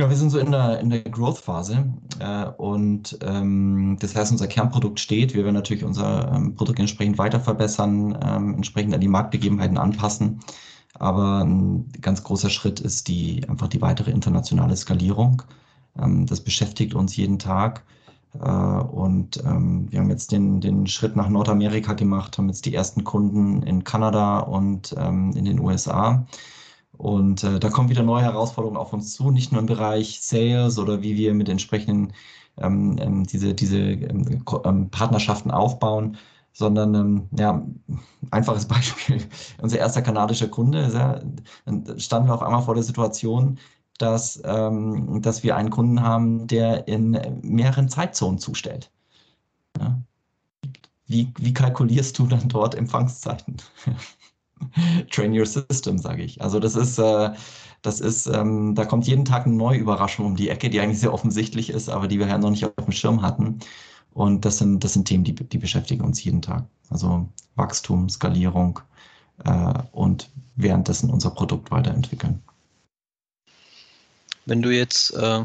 Genau, wir sind so in der, in der Growth-Phase äh, und ähm, das heißt, unser Kernprodukt steht. Wir werden natürlich unser ähm, Produkt entsprechend weiter verbessern, ähm, entsprechend an die Marktbegebenheiten anpassen. Aber ein ganz großer Schritt ist die einfach die weitere internationale Skalierung. Ähm, das beschäftigt uns jeden Tag. Äh, und ähm, wir haben jetzt den, den Schritt nach Nordamerika gemacht, haben jetzt die ersten Kunden in Kanada und ähm, in den USA. Und äh, da kommen wieder neue Herausforderungen auf uns zu, nicht nur im Bereich Sales oder wie wir mit entsprechenden ähm, ähm diese, diese ähm, ähm, Partnerschaften aufbauen, sondern ähm, ja, einfaches Beispiel. Unser erster kanadischer Kunde, ja, dann standen wir auf einmal vor der Situation, dass, ähm, dass wir einen Kunden haben, der in mehreren Zeitzonen zustellt. Ja. Wie, wie kalkulierst du dann dort Empfangszeiten? Train your system, sage ich. Also das ist, äh, das ist, ähm, da kommt jeden Tag eine neue Überraschung um die Ecke, die eigentlich sehr offensichtlich ist, aber die wir ja noch nicht auf dem Schirm hatten. Und das sind, das sind Themen, die, die beschäftigen uns jeden Tag. Also Wachstum, Skalierung äh, und währenddessen unser Produkt weiterentwickeln. Wenn du jetzt, äh,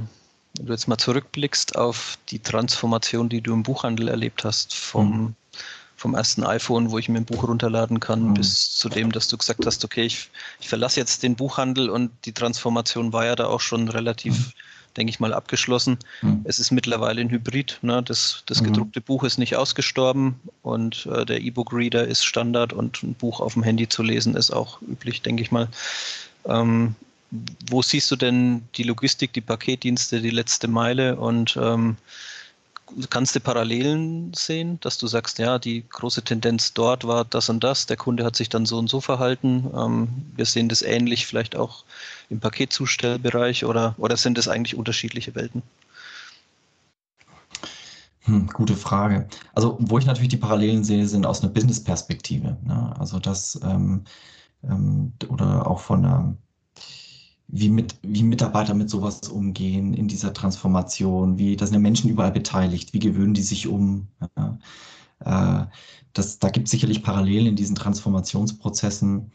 wenn du jetzt mal zurückblickst auf die Transformation, die du im Buchhandel erlebt hast, vom, mhm. Vom ersten iPhone, wo ich mir ein Buch runterladen kann, mhm. bis zu dem, dass du gesagt hast, okay, ich, ich verlasse jetzt den Buchhandel und die Transformation war ja da auch schon relativ, mhm. denke ich mal, abgeschlossen. Mhm. Es ist mittlerweile ein Hybrid. Ne? Das, das mhm. gedruckte Buch ist nicht ausgestorben und äh, der E-Book-Reader ist Standard und ein Buch auf dem Handy zu lesen ist auch üblich, denke ich mal. Ähm, wo siehst du denn die Logistik, die Paketdienste, die letzte Meile und ähm, kannst du Parallelen sehen, dass du sagst, ja, die große Tendenz dort war das und das, der Kunde hat sich dann so und so verhalten. Ähm, wir sehen das ähnlich vielleicht auch im Paketzustellbereich oder, oder sind es eigentlich unterschiedliche Welten? Hm, gute Frage. Also, wo ich natürlich die Parallelen sehe, sind aus einer Business-Perspektive. Ne? Also das ähm, ähm, oder auch von einer wie, mit, wie Mitarbeiter mit sowas umgehen in dieser Transformation, wie, da sind ja Menschen überall beteiligt, wie gewöhnen die sich um. Ja. Äh, das, da gibt es sicherlich Parallelen in diesen Transformationsprozessen.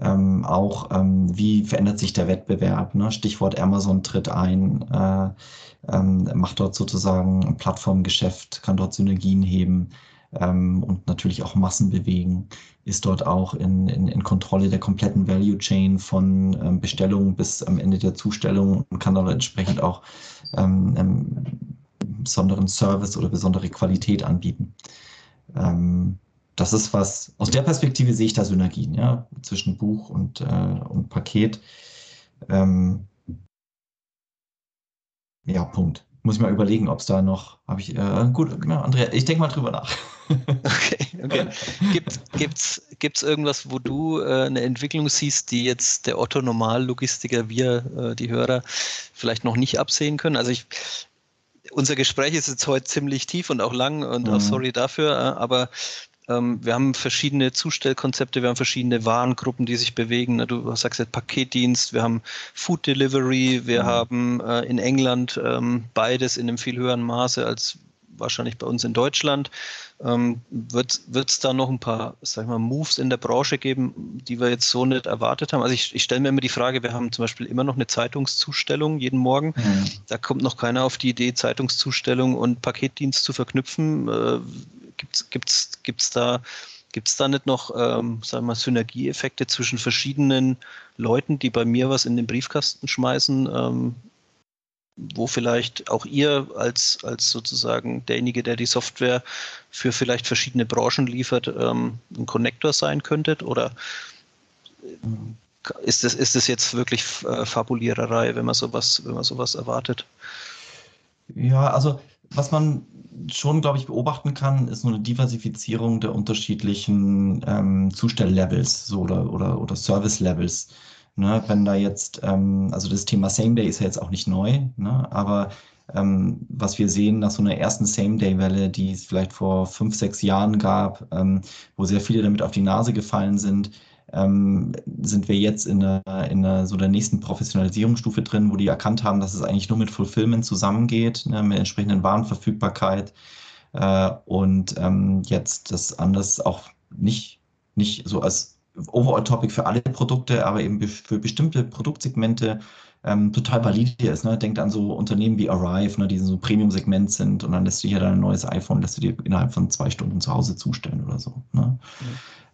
Ähm, auch ähm, wie verändert sich der Wettbewerb? Ne? Stichwort Amazon tritt ein, äh, ähm, macht dort sozusagen ein Plattformgeschäft, kann dort Synergien heben ähm, und natürlich auch Massen bewegen, ist dort auch in, in, in Kontrolle der kompletten Value Chain von ähm, Bestellung bis am Ende der Zustellung und kann dann entsprechend auch ähm, ähm, besonderen Service oder besondere Qualität anbieten. Ähm, das ist was, aus der Perspektive sehe ich da Synergien, ja, zwischen Buch und, äh, und Paket. Ähm, ja, Punkt. Muss ich mal überlegen, ob es da noch, habe ich, äh, gut, ja, Andrea, ich denke mal drüber nach. Okay, okay. Gibt es gibt's irgendwas, wo du äh, eine Entwicklung siehst, die jetzt der Otto-Normal-Logistiker, wir, äh, die Hörer, vielleicht noch nicht absehen können? Also ich, unser Gespräch ist jetzt heute ziemlich tief und auch lang und mhm. auch sorry dafür, äh, aber ähm, wir haben verschiedene Zustellkonzepte, wir haben verschiedene Warengruppen, die sich bewegen. Du sagst jetzt Paketdienst, wir haben Food Delivery, wir mhm. haben äh, in England ähm, beides in einem viel höheren Maße als wahrscheinlich bei uns in Deutschland. Ähm, wird es da noch ein paar, sag ich mal, Moves in der Branche geben, die wir jetzt so nicht erwartet haben? Also ich, ich stelle mir immer die Frage, wir haben zum Beispiel immer noch eine Zeitungszustellung jeden Morgen. Mhm. Da kommt noch keiner auf die Idee, Zeitungszustellung und Paketdienst zu verknüpfen. Äh, Gibt es gibt's da, gibt's da nicht noch ähm, sagen wir, Synergieeffekte zwischen verschiedenen Leuten, die bei mir was in den Briefkasten schmeißen, ähm, wo vielleicht auch ihr als, als sozusagen derjenige, der die Software für vielleicht verschiedene Branchen liefert, ähm, ein Connector sein könntet? Oder ist das, ist das jetzt wirklich äh, Fabuliererei, wenn man sowas, wenn man sowas erwartet? Ja, also was man schon, glaube ich, beobachten kann, ist so eine Diversifizierung der unterschiedlichen ähm, Zustelllevels so, oder, oder, oder Service-Levels. Ne, wenn da jetzt, ähm, also das Thema Same Day ist ja jetzt auch nicht neu, ne, aber ähm, was wir sehen nach so einer ersten Same-Day-Welle, die es vielleicht vor fünf, sechs Jahren gab, ähm, wo sehr viele damit auf die Nase gefallen sind, ähm, sind wir jetzt in der, in der, so der nächsten Professionalisierungsstufe drin, wo die erkannt haben, dass es eigentlich nur mit Fulfillment zusammengeht, ne, mit entsprechenden Warenverfügbarkeit äh, und ähm, jetzt das anders auch nicht, nicht so als Overall-Topic für alle Produkte, aber eben für bestimmte Produktsegmente ähm, total valide ist. Ne? Denkt an so Unternehmen wie Arrive, ne, die so Premium-Segment sind und dann lässt du hier dein neues iPhone, lässt du dir innerhalb von zwei Stunden zu Hause zustellen oder so. Ne?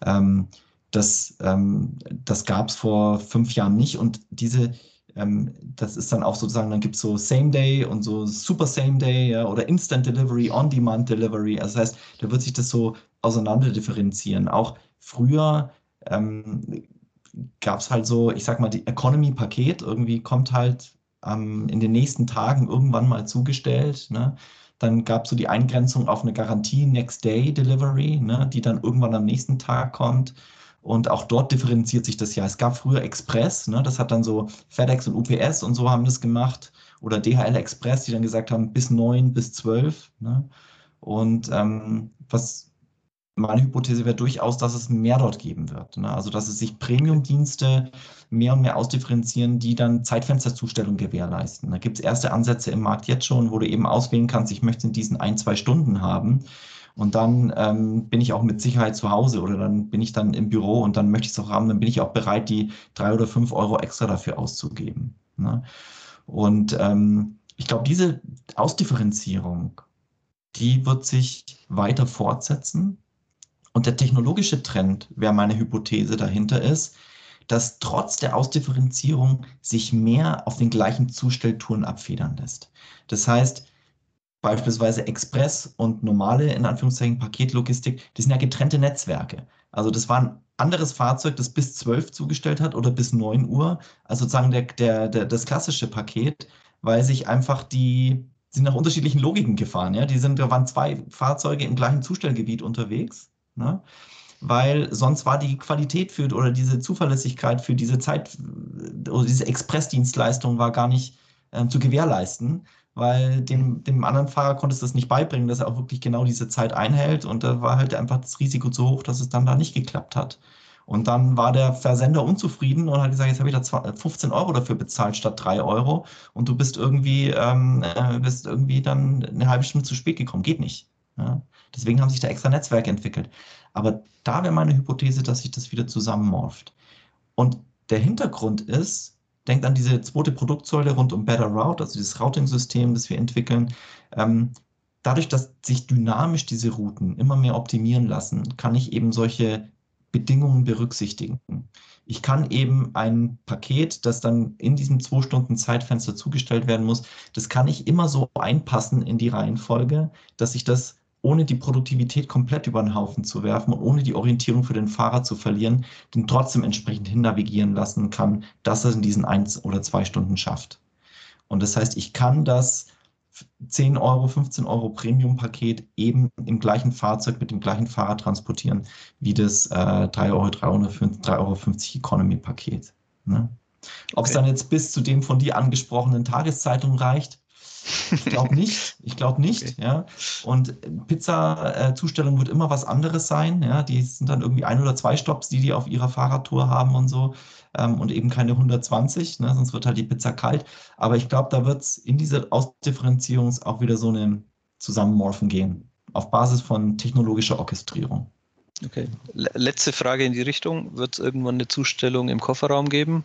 Ja. Ähm, das, ähm, das gab es vor fünf Jahren nicht und diese, ähm, das ist dann auch sozusagen, dann gibt es so Same Day und so Super Same Day ja, oder Instant Delivery, On-Demand Delivery. Also das heißt, da wird sich das so auseinander differenzieren. Auch früher ähm, gab es halt so, ich sag mal, die Economy-Paket irgendwie kommt halt ähm, in den nächsten Tagen irgendwann mal zugestellt. Ne? Dann gab es so die Eingrenzung auf eine Garantie Next Day Delivery, ne? die dann irgendwann am nächsten Tag kommt. Und auch dort differenziert sich das ja. Es gab früher Express, ne, das hat dann so FedEx und UPS und so haben das gemacht. Oder DHL Express, die dann gesagt haben, bis neun, bis zwölf. Ne? Und ähm, was meine Hypothese wäre durchaus, dass es mehr dort geben wird. Ne? Also dass es sich Premium-Dienste mehr und mehr ausdifferenzieren, die dann Zeitfensterzustellung gewährleisten. Da gibt es erste Ansätze im Markt jetzt schon, wo du eben auswählen kannst, ich möchte in diesen ein, zwei Stunden haben. Und dann ähm, bin ich auch mit Sicherheit zu Hause oder dann bin ich dann im Büro und dann möchte ich es auch haben, dann bin ich auch bereit, die drei oder fünf Euro extra dafür auszugeben. Ne? Und ähm, ich glaube, diese Ausdifferenzierung, die wird sich weiter fortsetzen. Und der technologische Trend, wäre meine Hypothese dahinter ist, dass trotz der Ausdifferenzierung sich mehr auf den gleichen Zustelltouren abfedern lässt. Das heißt, beispielsweise Express und normale, in Anführungszeichen, Paketlogistik, die sind ja getrennte Netzwerke. Also das war ein anderes Fahrzeug, das bis 12 zugestellt hat oder bis 9 Uhr, also sozusagen der, der, der, das klassische Paket, weil sich einfach die, sind nach unterschiedlichen Logiken gefahren. Ja? Die sind, da waren zwei Fahrzeuge im gleichen Zustellgebiet unterwegs, ne? weil sonst war die Qualität für oder diese Zuverlässigkeit für diese Zeit oder diese Expressdienstleistung war gar nicht äh, zu gewährleisten weil dem, dem anderen Fahrer konntest du das nicht beibringen, dass er auch wirklich genau diese Zeit einhält und da war halt einfach das Risiko zu hoch, dass es dann da nicht geklappt hat. Und dann war der Versender unzufrieden und hat gesagt, jetzt habe ich da 15 Euro dafür bezahlt statt 3 Euro und du bist irgendwie, ähm, äh, bist irgendwie dann eine halbe Stunde zu spät gekommen. Geht nicht. Ja? Deswegen haben sich da extra Netzwerke entwickelt. Aber da wäre meine Hypothese, dass sich das wieder zusammenmorpht. Und der Hintergrund ist, Denkt an diese zweite Produktsäule rund um Better Route, also dieses Routing-System, das wir entwickeln. Ähm, dadurch, dass sich dynamisch diese Routen immer mehr optimieren lassen, kann ich eben solche Bedingungen berücksichtigen. Ich kann eben ein Paket, das dann in diesem zwei Stunden Zeitfenster zugestellt werden muss, das kann ich immer so einpassen in die Reihenfolge, dass ich das ohne die Produktivität komplett über den Haufen zu werfen und ohne die Orientierung für den Fahrer zu verlieren, den trotzdem entsprechend hinnavigieren lassen kann, dass er in diesen eins oder zwei Stunden schafft. Und das heißt, ich kann das 10 Euro, 15 Euro Premium-Paket eben im gleichen Fahrzeug mit dem gleichen Fahrer transportieren wie das äh, 3 Euro, 350, 3,50 Euro Economy-Paket. Ne? Ob es dann jetzt bis zu dem von dir angesprochenen Tageszeitung reicht, ich glaube nicht. Ich glaube nicht. Okay. Ja. Und Pizza-Zustellung wird immer was anderes sein. Ja. Die sind dann irgendwie ein oder zwei Stops, die die auf ihrer Fahrradtour haben und so. Ähm, und eben keine 120, ne, sonst wird halt die Pizza kalt. Aber ich glaube, da wird es in diese Ausdifferenzierung auch wieder so eine Zusammenmorphen gehen. Auf Basis von technologischer Orchestrierung. Okay. Letzte Frage in die Richtung. Wird es irgendwann eine Zustellung im Kofferraum geben?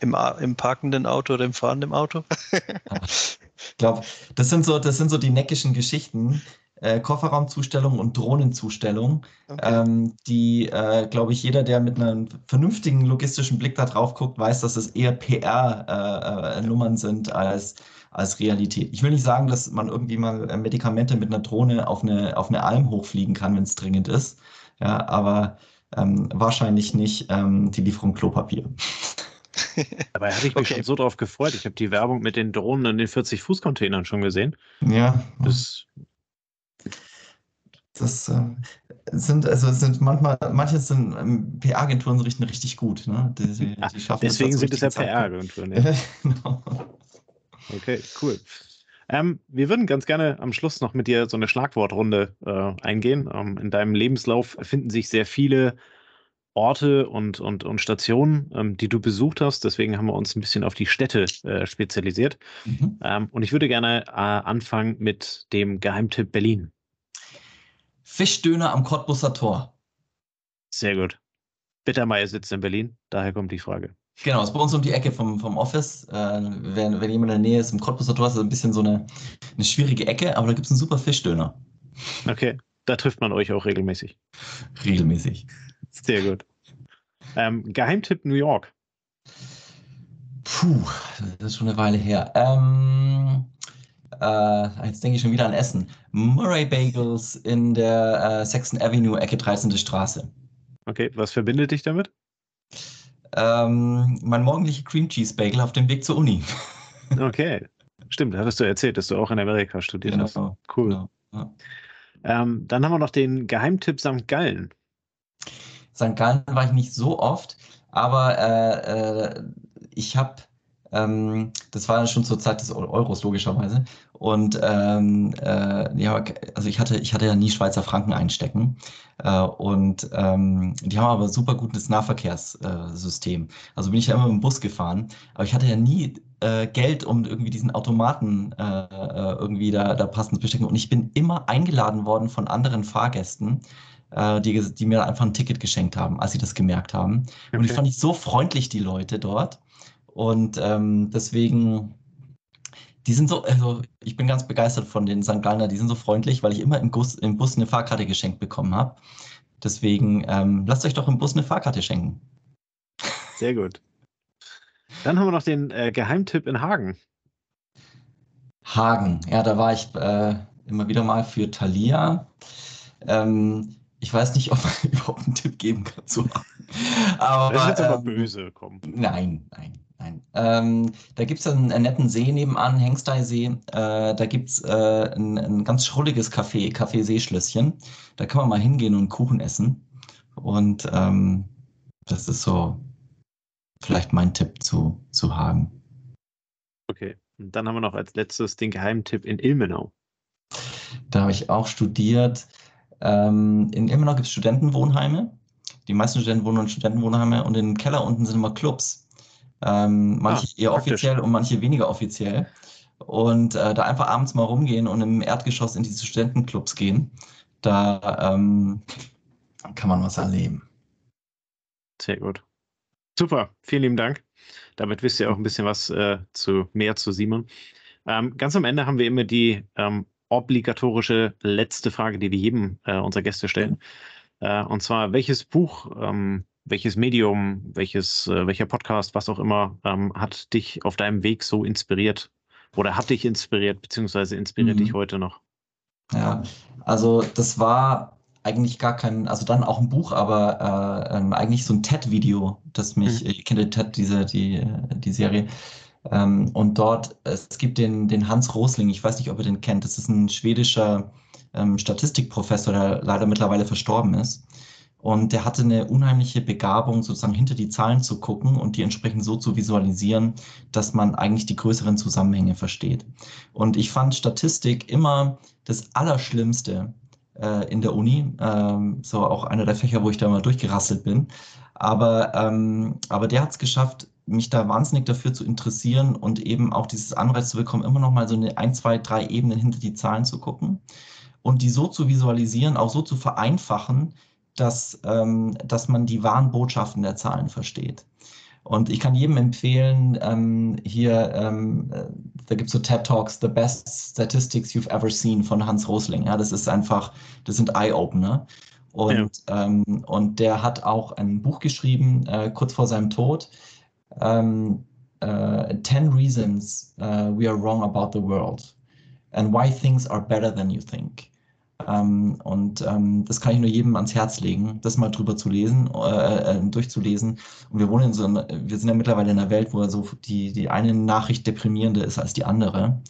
Im, im parkenden Auto oder im fahrenden Auto? ich glaube, das sind so, das sind so die neckischen Geschichten. Äh, Kofferraumzustellung und Drohnenzustellung, okay. ähm, die, äh, glaube ich, jeder, der mit einem vernünftigen logistischen Blick da drauf guckt, weiß, dass es eher PR-Nummern äh, äh sind als, als Realität. Ich will nicht sagen, dass man irgendwie mal äh, Medikamente mit einer Drohne auf eine, auf eine Alm hochfliegen kann, wenn es dringend ist. Ja, aber ähm, wahrscheinlich nicht ähm, die Lieferung Klopapier. Dabei hatte ich mich okay. schon so drauf gefreut. Ich habe die Werbung mit den Drohnen und den 40-Fuß-Containern schon gesehen. Ja. Das, das äh, sind, also sind manchmal, manche sind ähm, PR-Agenturen richten richtig gut. Ne? Die, die, die schaffen deswegen sind es ja PR-Agenturen. Ja. genau. Okay, cool. Ähm, wir würden ganz gerne am Schluss noch mit dir so eine Schlagwortrunde äh, eingehen. Ähm, in deinem Lebenslauf finden sich sehr viele Orte und, und, und Stationen, ähm, die du besucht hast. Deswegen haben wir uns ein bisschen auf die Städte äh, spezialisiert. Mhm. Ähm, und ich würde gerne äh, anfangen mit dem Geheimtipp Berlin. Fischdöner am Cottbusser Tor. Sehr gut. Bittermeier sitzt in Berlin, daher kommt die Frage. Genau, ist bei uns um die Ecke vom, vom Office. Äh, wenn, wenn jemand in der Nähe ist, im Cottbusser Tor ist es ein bisschen so eine, eine schwierige Ecke, aber da gibt es einen super Fischdöner. Okay, da trifft man euch auch regelmäßig. Regelmäßig. Sehr gut. Ähm, Geheimtipp New York. Puh, das ist schon eine Weile her. Ähm, äh, jetzt denke ich schon wieder an Essen. Murray Bagels in der äh, Sexton Avenue, Ecke 13. Straße. Okay, was verbindet dich damit? Ähm, mein morgendlicher Cream Cheese Bagel auf dem Weg zur Uni. okay, stimmt, hattest du erzählt, dass du auch in Amerika studiert genau, hast. Cool. Genau, ja. ähm, dann haben wir noch den Geheimtipp St. Gallen. St. Gallen war ich nicht so oft, aber äh, äh, ich habe, ähm, das war schon zur Zeit des Euros logischerweise. Und ähm, äh, ja, also ich hatte, ich hatte ja nie Schweizer Franken einstecken. Äh, und ähm, die haben aber super gutes Nahverkehrssystem. also bin ich ja immer mit dem Bus gefahren, aber ich hatte ja nie äh, Geld, um irgendwie diesen Automaten irgendwie da, da passend zu bestecken. Und ich bin immer eingeladen worden von anderen Fahrgästen äh, die, die mir einfach ein Ticket geschenkt haben, als sie das gemerkt haben. Okay. Und ich fand ich so freundlich, die Leute dort. Und ähm, deswegen, die sind so, also ich bin ganz begeistert von den St. Gallner, die sind so freundlich, weil ich immer im, Bus, im Bus eine Fahrkarte geschenkt bekommen habe. Deswegen ähm, lasst euch doch im Bus eine Fahrkarte schenken. Sehr gut. Dann haben wir noch den äh, Geheimtipp in Hagen. Hagen, ja, da war ich äh, immer wieder mal für Thalia. Ähm, ich weiß nicht, ob man überhaupt einen Tipp geben kann zu aber, das ist jetzt aber ähm, böse kommen. Nein, nein, nein. Ähm, da gibt es einen, einen, netten See nebenan, Hengsteisee. Äh, da gibt es äh, ein, ein, ganz schrulliges Café, Café Seeschlösschen. Da kann man mal hingehen und Kuchen essen. Und ähm, das ist so vielleicht mein Tipp zu, zu Hagen. Okay, und dann haben wir noch als letztes den Geheimtipp in Ilmenau. Da habe ich auch studiert. Ähm, in Ilmenau gibt es Studentenwohnheime. Die meisten Studenten wohnen in Studentenwohnheime und im Keller unten sind immer Clubs. Ähm, manche ah, eher praktisch. offiziell und manche weniger offiziell. Und äh, da einfach abends mal rumgehen und im Erdgeschoss in diese Studentenclubs gehen, da ähm, kann man was erleben. Sehr gut. Super, vielen lieben Dank. Damit wisst ihr auch ein bisschen was äh, zu mehr zu Simon. Ähm, ganz am Ende haben wir immer die ähm, obligatorische letzte Frage, die wir jedem äh, unserer Gäste stellen. Äh, und zwar, welches Buch, ähm, welches Medium, welches, äh, welcher Podcast, was auch immer, ähm, hat dich auf deinem Weg so inspiriert oder hat dich inspiriert, beziehungsweise inspiriert mhm. dich heute noch? Ja, also das war eigentlich gar kein, also dann auch ein Buch, aber äh, ähm, eigentlich so ein TED-Video, das mich, mhm. ich kenne TED, diese, die, die Serie. Ähm, und dort, es gibt den, den Hans Rosling, ich weiß nicht, ob ihr den kennt, das ist ein schwedischer ähm, Statistikprofessor, der leider mittlerweile verstorben ist. Und der hatte eine unheimliche Begabung, sozusagen hinter die Zahlen zu gucken und die entsprechend so zu visualisieren, dass man eigentlich die größeren Zusammenhänge versteht. Und ich fand Statistik immer das Allerschlimmste äh, in der Uni, ähm, so auch einer der Fächer, wo ich da mal durchgerasselt bin. Aber, ähm, aber der hat es geschafft, mich da wahnsinnig dafür zu interessieren und eben auch dieses Anreiz zu bekommen, immer noch mal so eine ein, zwei, drei Ebenen hinter die Zahlen zu gucken und die so zu visualisieren, auch so zu vereinfachen, dass, ähm, dass man die wahren Botschaften der Zahlen versteht. Und ich kann jedem empfehlen, ähm, hier, ähm, äh, da gibt es so TED Talks, The Best Statistics You've Ever Seen von Hans Rosling. Ja, das ist einfach, das sind Eye-Opener. Und, ja. ähm, und der hat auch ein Buch geschrieben, äh, kurz vor seinem Tod. Ähm, äh, Ten Reasons uh, We Are Wrong About the World and Why Things Are Better Than You Think. Ähm, und ähm, das kann ich nur jedem ans Herz legen, das mal drüber zu lesen, äh, äh, durchzulesen. Und wir wohnen in so einer, wir sind ja mittlerweile in einer Welt, wo so die, die eine Nachricht deprimierender ist als die andere.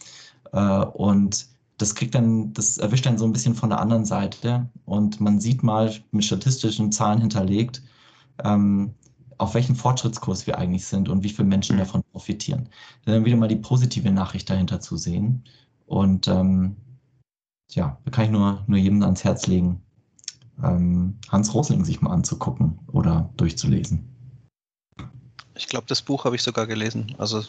Äh, und das kriegt dann, das erwischt dann so ein bisschen von der anderen Seite. Und man sieht mal mit statistischen Zahlen hinterlegt, ähm, auf welchem Fortschrittskurs wir eigentlich sind und wie viele Menschen mhm. davon profitieren. Dann wieder mal die positive Nachricht dahinter zu sehen. Und ähm, ja, da kann ich nur, nur jedem ans Herz legen, ähm, Hans Rosling sich mal anzugucken oder durchzulesen. Ich glaube, das Buch habe ich sogar gelesen. Also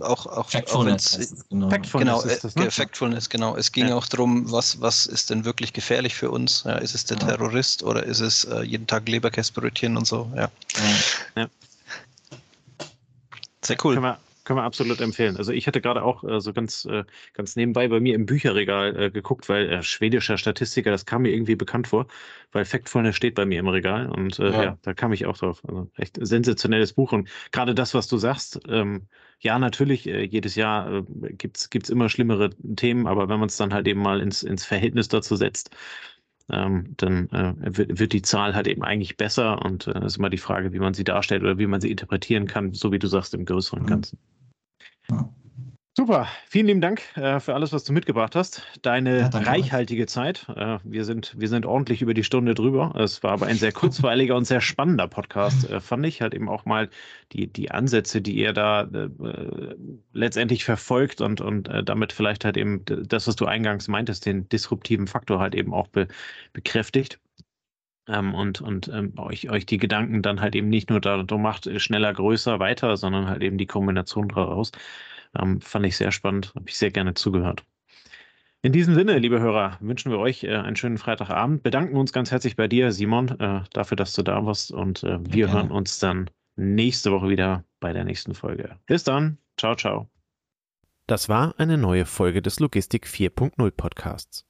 auch, auch, Factfulness, auch genau. Factfulness, genau, das, ne? Factfulness, genau. Es ging ja. auch darum, was, was ist denn wirklich gefährlich für uns? Ja, ist es der ja. Terrorist oder ist es äh, jeden Tag Leberkäsebrötchen und so? Ja. Sehr cool. Können wir, können wir absolut empfehlen. Also ich hatte gerade auch äh, so ganz, äh, ganz nebenbei bei mir im Bücherregal äh, geguckt, weil äh, schwedischer Statistiker, das kam mir irgendwie bekannt vor, weil Factfulness steht bei mir im Regal und äh, ja. ja. da kam ich auch drauf. Also echt sensationelles Buch und gerade das, was du sagst, ähm, ja, natürlich, äh, jedes Jahr äh, gibt's gibt's immer schlimmere Themen, aber wenn man es dann halt eben mal ins, ins Verhältnis dazu setzt, ähm, dann äh, wird, wird, die Zahl halt eben eigentlich besser und äh, ist immer die Frage, wie man sie darstellt oder wie man sie interpretieren kann, so wie du sagst, im größeren mhm. Ja. Super, vielen lieben Dank äh, für alles, was du mitgebracht hast. Deine ja, reichhaltige Zeit. Äh, wir, sind, wir sind ordentlich über die Stunde drüber. Es war aber ein sehr kurzweiliger und sehr spannender Podcast, äh, fand ich. Halt eben auch mal die, die Ansätze, die ihr da äh, letztendlich verfolgt und, und äh, damit vielleicht halt eben das, was du eingangs meintest, den disruptiven Faktor halt eben auch be, bekräftigt. Ähm, und und ähm, euch, euch die Gedanken dann halt eben nicht nur darum macht, schneller, größer, weiter, sondern halt eben die Kombination daraus. Ähm, fand ich sehr spannend, habe ich sehr gerne zugehört. In diesem Sinne, liebe Hörer, wünschen wir euch äh, einen schönen Freitagabend. Bedanken uns ganz herzlich bei dir, Simon, äh, dafür, dass du da warst. Und äh, wir ja, hören uns dann nächste Woche wieder bei der nächsten Folge. Bis dann. Ciao, ciao. Das war eine neue Folge des Logistik 4.0 Podcasts.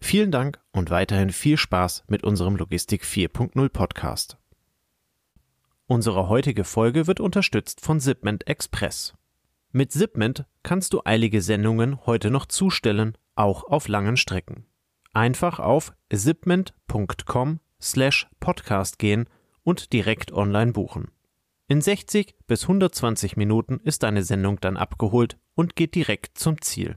Vielen Dank und weiterhin viel Spaß mit unserem Logistik 4.0 Podcast. Unsere heutige Folge wird unterstützt von Zipment Express. Mit Zipment kannst du eilige Sendungen heute noch zustellen, auch auf langen Strecken. Einfach auf zipment.com slash podcast gehen und direkt online buchen. In 60 bis 120 Minuten ist deine Sendung dann abgeholt und geht direkt zum Ziel.